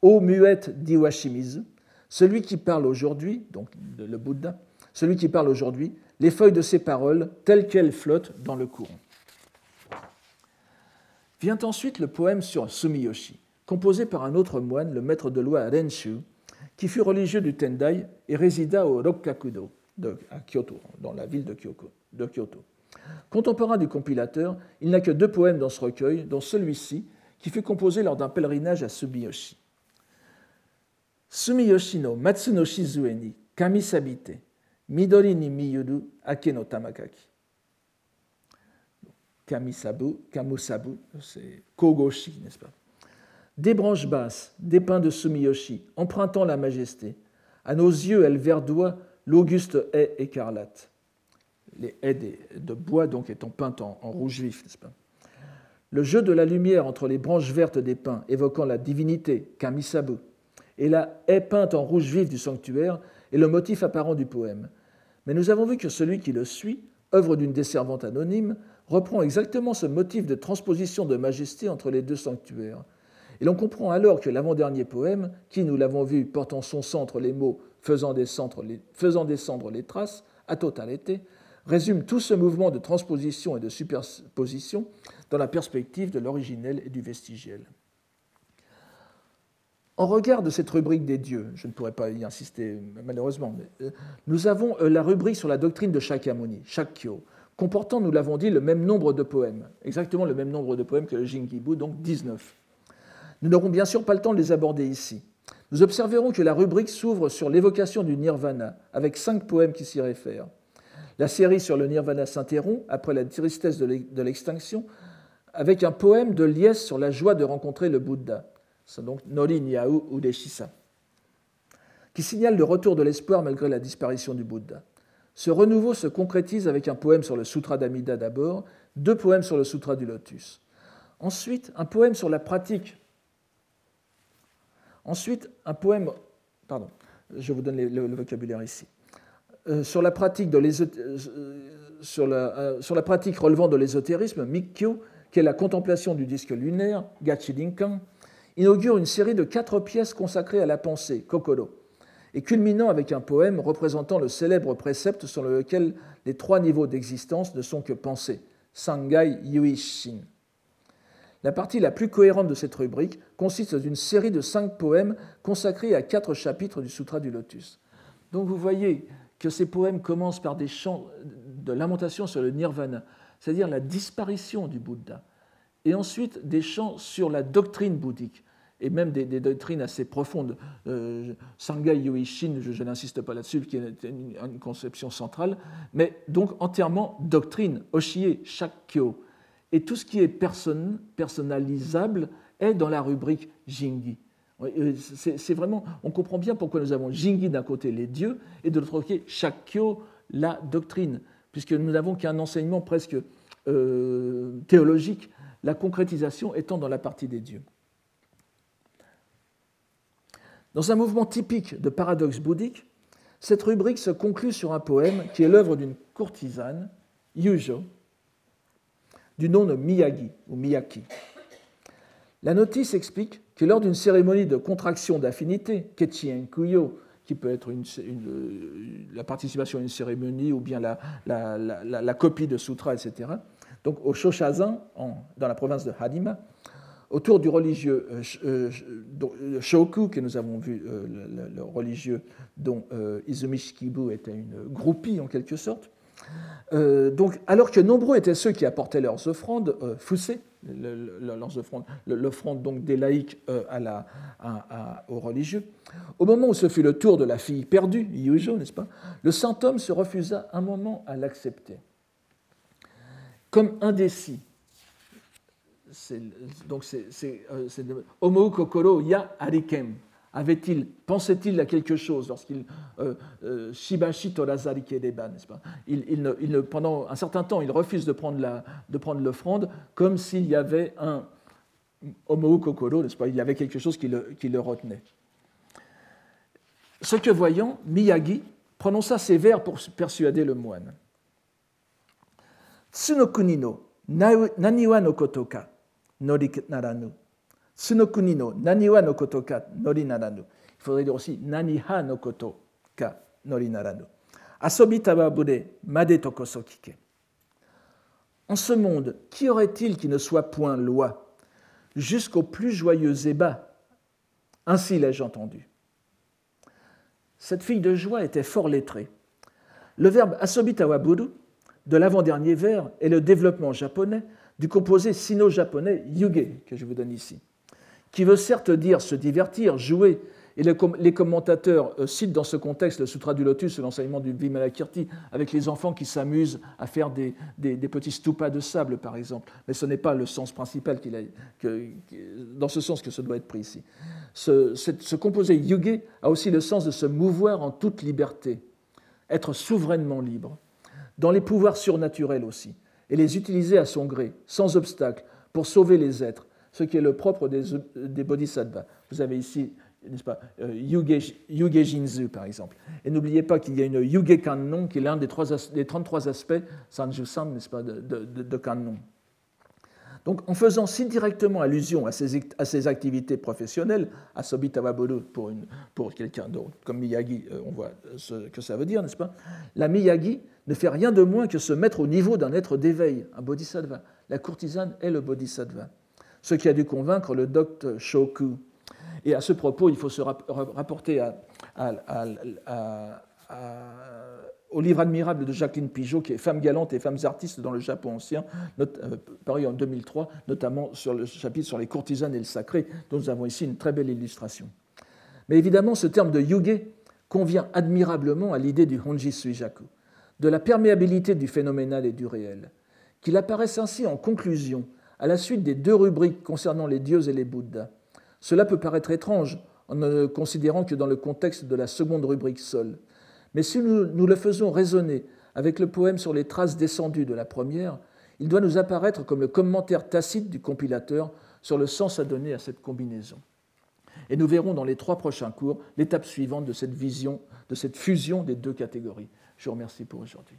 Ô muette d'Iwashimizu, celui qui parle aujourd'hui, donc le Bouddha, celui qui parle aujourd'hui, les feuilles de ses paroles telles qu'elles flottent dans le courant. Vient ensuite le poème sur Sumiyoshi, composé par un autre moine, le maître de loi Renshu, qui fut religieux du Tendai et résida au Rokkakudo, à Kyoto, dans la ville de Kyoto. Contemporain du compilateur, il n'a que deux poèmes dans ce recueil, dont celui-ci, qui fut composé lors d'un pèlerinage à Sumiyoshi. Sumiyoshi no Matsunoshi Zue ni kami sabite, midori ni miyuru ake no tamakaki. Kamisabu, Kamusabu, c'est Kogoshi, n'est-ce pas? Des branches basses, des pins de Sumiyoshi, empruntant la majesté. À nos yeux, elle verdoie l'auguste haie écarlate. Les haies de bois, donc, étant peintes en, rouge vif, n'est-ce pas? Le jeu de la lumière entre les branches vertes des pins, évoquant la divinité, Kamisabu, et la haie peinte en rouge vif du sanctuaire est le motif apparent du poème. Mais nous avons vu que celui qui le suit, œuvre d'une desservante anonyme, reprend exactement ce motif de transposition de majesté entre les deux sanctuaires. Et l'on comprend alors que l'avant-dernier poème, qui, nous l'avons vu, porte en son centre les mots faisant descendre les, traces, à totalité, résume tout ce mouvement de transposition et de superposition dans la perspective de l'originel et du vestigiel. En regard de cette rubrique des dieux, je ne pourrais pas y insister malheureusement, mais, euh, nous avons euh, la rubrique sur la doctrine de Shakyamuni, Shakyo, comportant, nous l'avons dit, le même nombre de poèmes, exactement le même nombre de poèmes que le Jingibu, donc 19. Nous n'aurons bien sûr pas le temps de les aborder ici. Nous observerons que la rubrique s'ouvre sur l'évocation du nirvana, avec cinq poèmes qui s'y réfèrent. La série sur le nirvana s'interrompt après la tristesse de l'extinction, avec un poème de liesse sur la joie de rencontrer le Bouddha. C'est donc Nori Nyau Udeshisa, qui signale le retour de l'espoir malgré la disparition du Bouddha. Ce renouveau se concrétise avec un poème sur le Sutra d'Amida d'abord, deux poèmes sur le Sutra du Lotus. Ensuite, un poème sur la pratique. Ensuite, un poème. Pardon, je vous donne le, vocabulaire ici. Euh, sur, la pratique de euh, euh, sur, la, pratique relevant de l'ésotérisme, Mikkyo, qui est la contemplation du disque lunaire, Gachidinkan, inaugure une série de quatre pièces consacrées à la pensée, Kokoro et culminant avec un poème représentant le célèbre précepte sur lequel les trois niveaux d'existence ne sont que pensées, Sangai Yuishin. La partie la plus cohérente de cette rubrique consiste d'une série de cinq poèmes consacrés à quatre chapitres du Sutra du Lotus. Donc vous voyez que ces poèmes commencent par des chants de lamentation sur le nirvana, c'est-à-dire la disparition du Bouddha, et ensuite des chants sur la doctrine bouddhique, et même des, doctrines assez profondes. Euh, Sangai Yuishin, je, n'insiste pas là-dessus, qui est une, conception centrale, mais donc entièrement doctrine, Oshie, Shakyo. Et tout ce qui est personnalisable est dans la rubrique Jingi. Euh, c'est vraiment, on comprend bien pourquoi nous avons Jingi d'un côté les dieux et de l'autre côté Shakyo, la doctrine, puisque nous n'avons qu'un enseignement presque euh, théologique, la concrétisation étant dans la partie des dieux. Dans un mouvement typique de paradoxe bouddhique, cette rubrique se conclut sur un poème qui est l'œuvre d'une courtisane, Yujo, du nom de Miyagi ou Miyaki. La notice explique que lors d'une cérémonie de contraction d'affinité, Ketchien Kuyo, qui peut être la participation à une cérémonie ou bien la, copie de sutra, etc. Donc au Shoshazan, dans la province de Hadima, autour du religieux euh, euh, Shoku, que nous avons vu, euh, le, religieux dont Izumi Shikibu était une groupie en quelque sorte. donc, alors que nombreux étaient ceux qui apportaient leurs offrandes, fusées, l'offrande donc des laïcs à la, aux religieux, au moment où ce fut le tour de la fille perdue, Yujo, n'est-ce pas, le saint homme se refusa un moment à l'accepter. Comme indécis, donc c'est euh, Homo kokoro ya arikem. Avait-il, pensait-il à quelque chose lorsqu'il euh, euh, shibashi torazari kedeba, n'est-ce pas? Pendant un certain temps, il refuse de prendre, l'offrande comme s'il y avait un homo kokoro, n'est-ce pas? Il y avait quelque chose qui le, retenait. Ce que voyant, Miyagi prononça ces vers pour persuader le moine. Tsunokunino, naniwa no kotoka, nori naranu. Naniwa no koto ka nori naranu. Il faudrait dire aussi naniha no koto ka nori naranu. Asobi tababure made. En ce monde, qui aurait-il qui ne soit point loi Jusqu'au plus joyeux ébat? Ainsi l'ai-je entendu. Cette fille de joie était fort lettrée. Le verbe asobi tawaburu, de l'avant-dernier vers, est le développement japonais du composé sino-japonais yuge, que je vous donne ici, qui veut certes dire se divertir, jouer, et les commentateurs euh, citent dans ce contexte le Sutra du Lotus, l'enseignement du Vimalakirti, avec les enfants qui s'amusent à faire des, petits stupas de sable, par exemple. Mais ce n'est pas le sens principal dans ce sens que ce doit être pris ici. Ce, ce composé yuge a aussi le sens de se mouvoir en toute liberté, être souverainement libre, dans les pouvoirs surnaturels aussi et les utiliser à son gré, sans obstacle, pour sauver les êtres, ce qui est le propre des, bodhisattvas. Vous avez ici, n'est-ce pas, euh, Yuge, Jinzu, par exemple. Et n'oubliez pas qu'il y a une Yuge Kannon, qui est l'un des, des, 33 aspects, Sanju-san, n'est-ce pas, de, de, Kannon. Donc, en faisant si directement allusion à ces activités professionnelles, à Sobitawaboru pour, pour quelqu'un d'autre, comme Miyagi, euh, on voit ce que ça veut dire, n'est-ce pas La Miyagi ne fait rien de moins que se mettre au niveau d'un être d'éveil, un bodhisattva. La courtisane est le bodhisattva, ce qui a dû convaincre le docte Shoku. Et à ce propos, il faut se rapporter au livre admirable de Jacqueline Pigeot, qui est Femmes galantes et femmes artistes dans le Japon ancien, euh, paru en 2003, notamment sur le chapitre sur les courtisanes et le sacré, dont nous avons ici une très belle illustration. Mais évidemment, ce terme de yuge convient admirablement à l'idée du Honji Suijaku de la perméabilité du phénoménal et du réel, qu'il apparaisse ainsi en conclusion, à la suite des deux rubriques concernant les dieux et les Bouddhas. Cela peut paraître étrange en ne considérant que dans le contexte de la seconde rubrique seule. Mais si nous, le faisons résonner avec le poème sur les traces descendues de la première, il doit nous apparaître comme le commentaire tacite du compilateur sur le sens à donner à cette combinaison. Et nous verrons dans les trois prochains cours l'étape suivante de cette vision, de cette fusion des deux catégories. Je vous remercie pour aujourd'hui.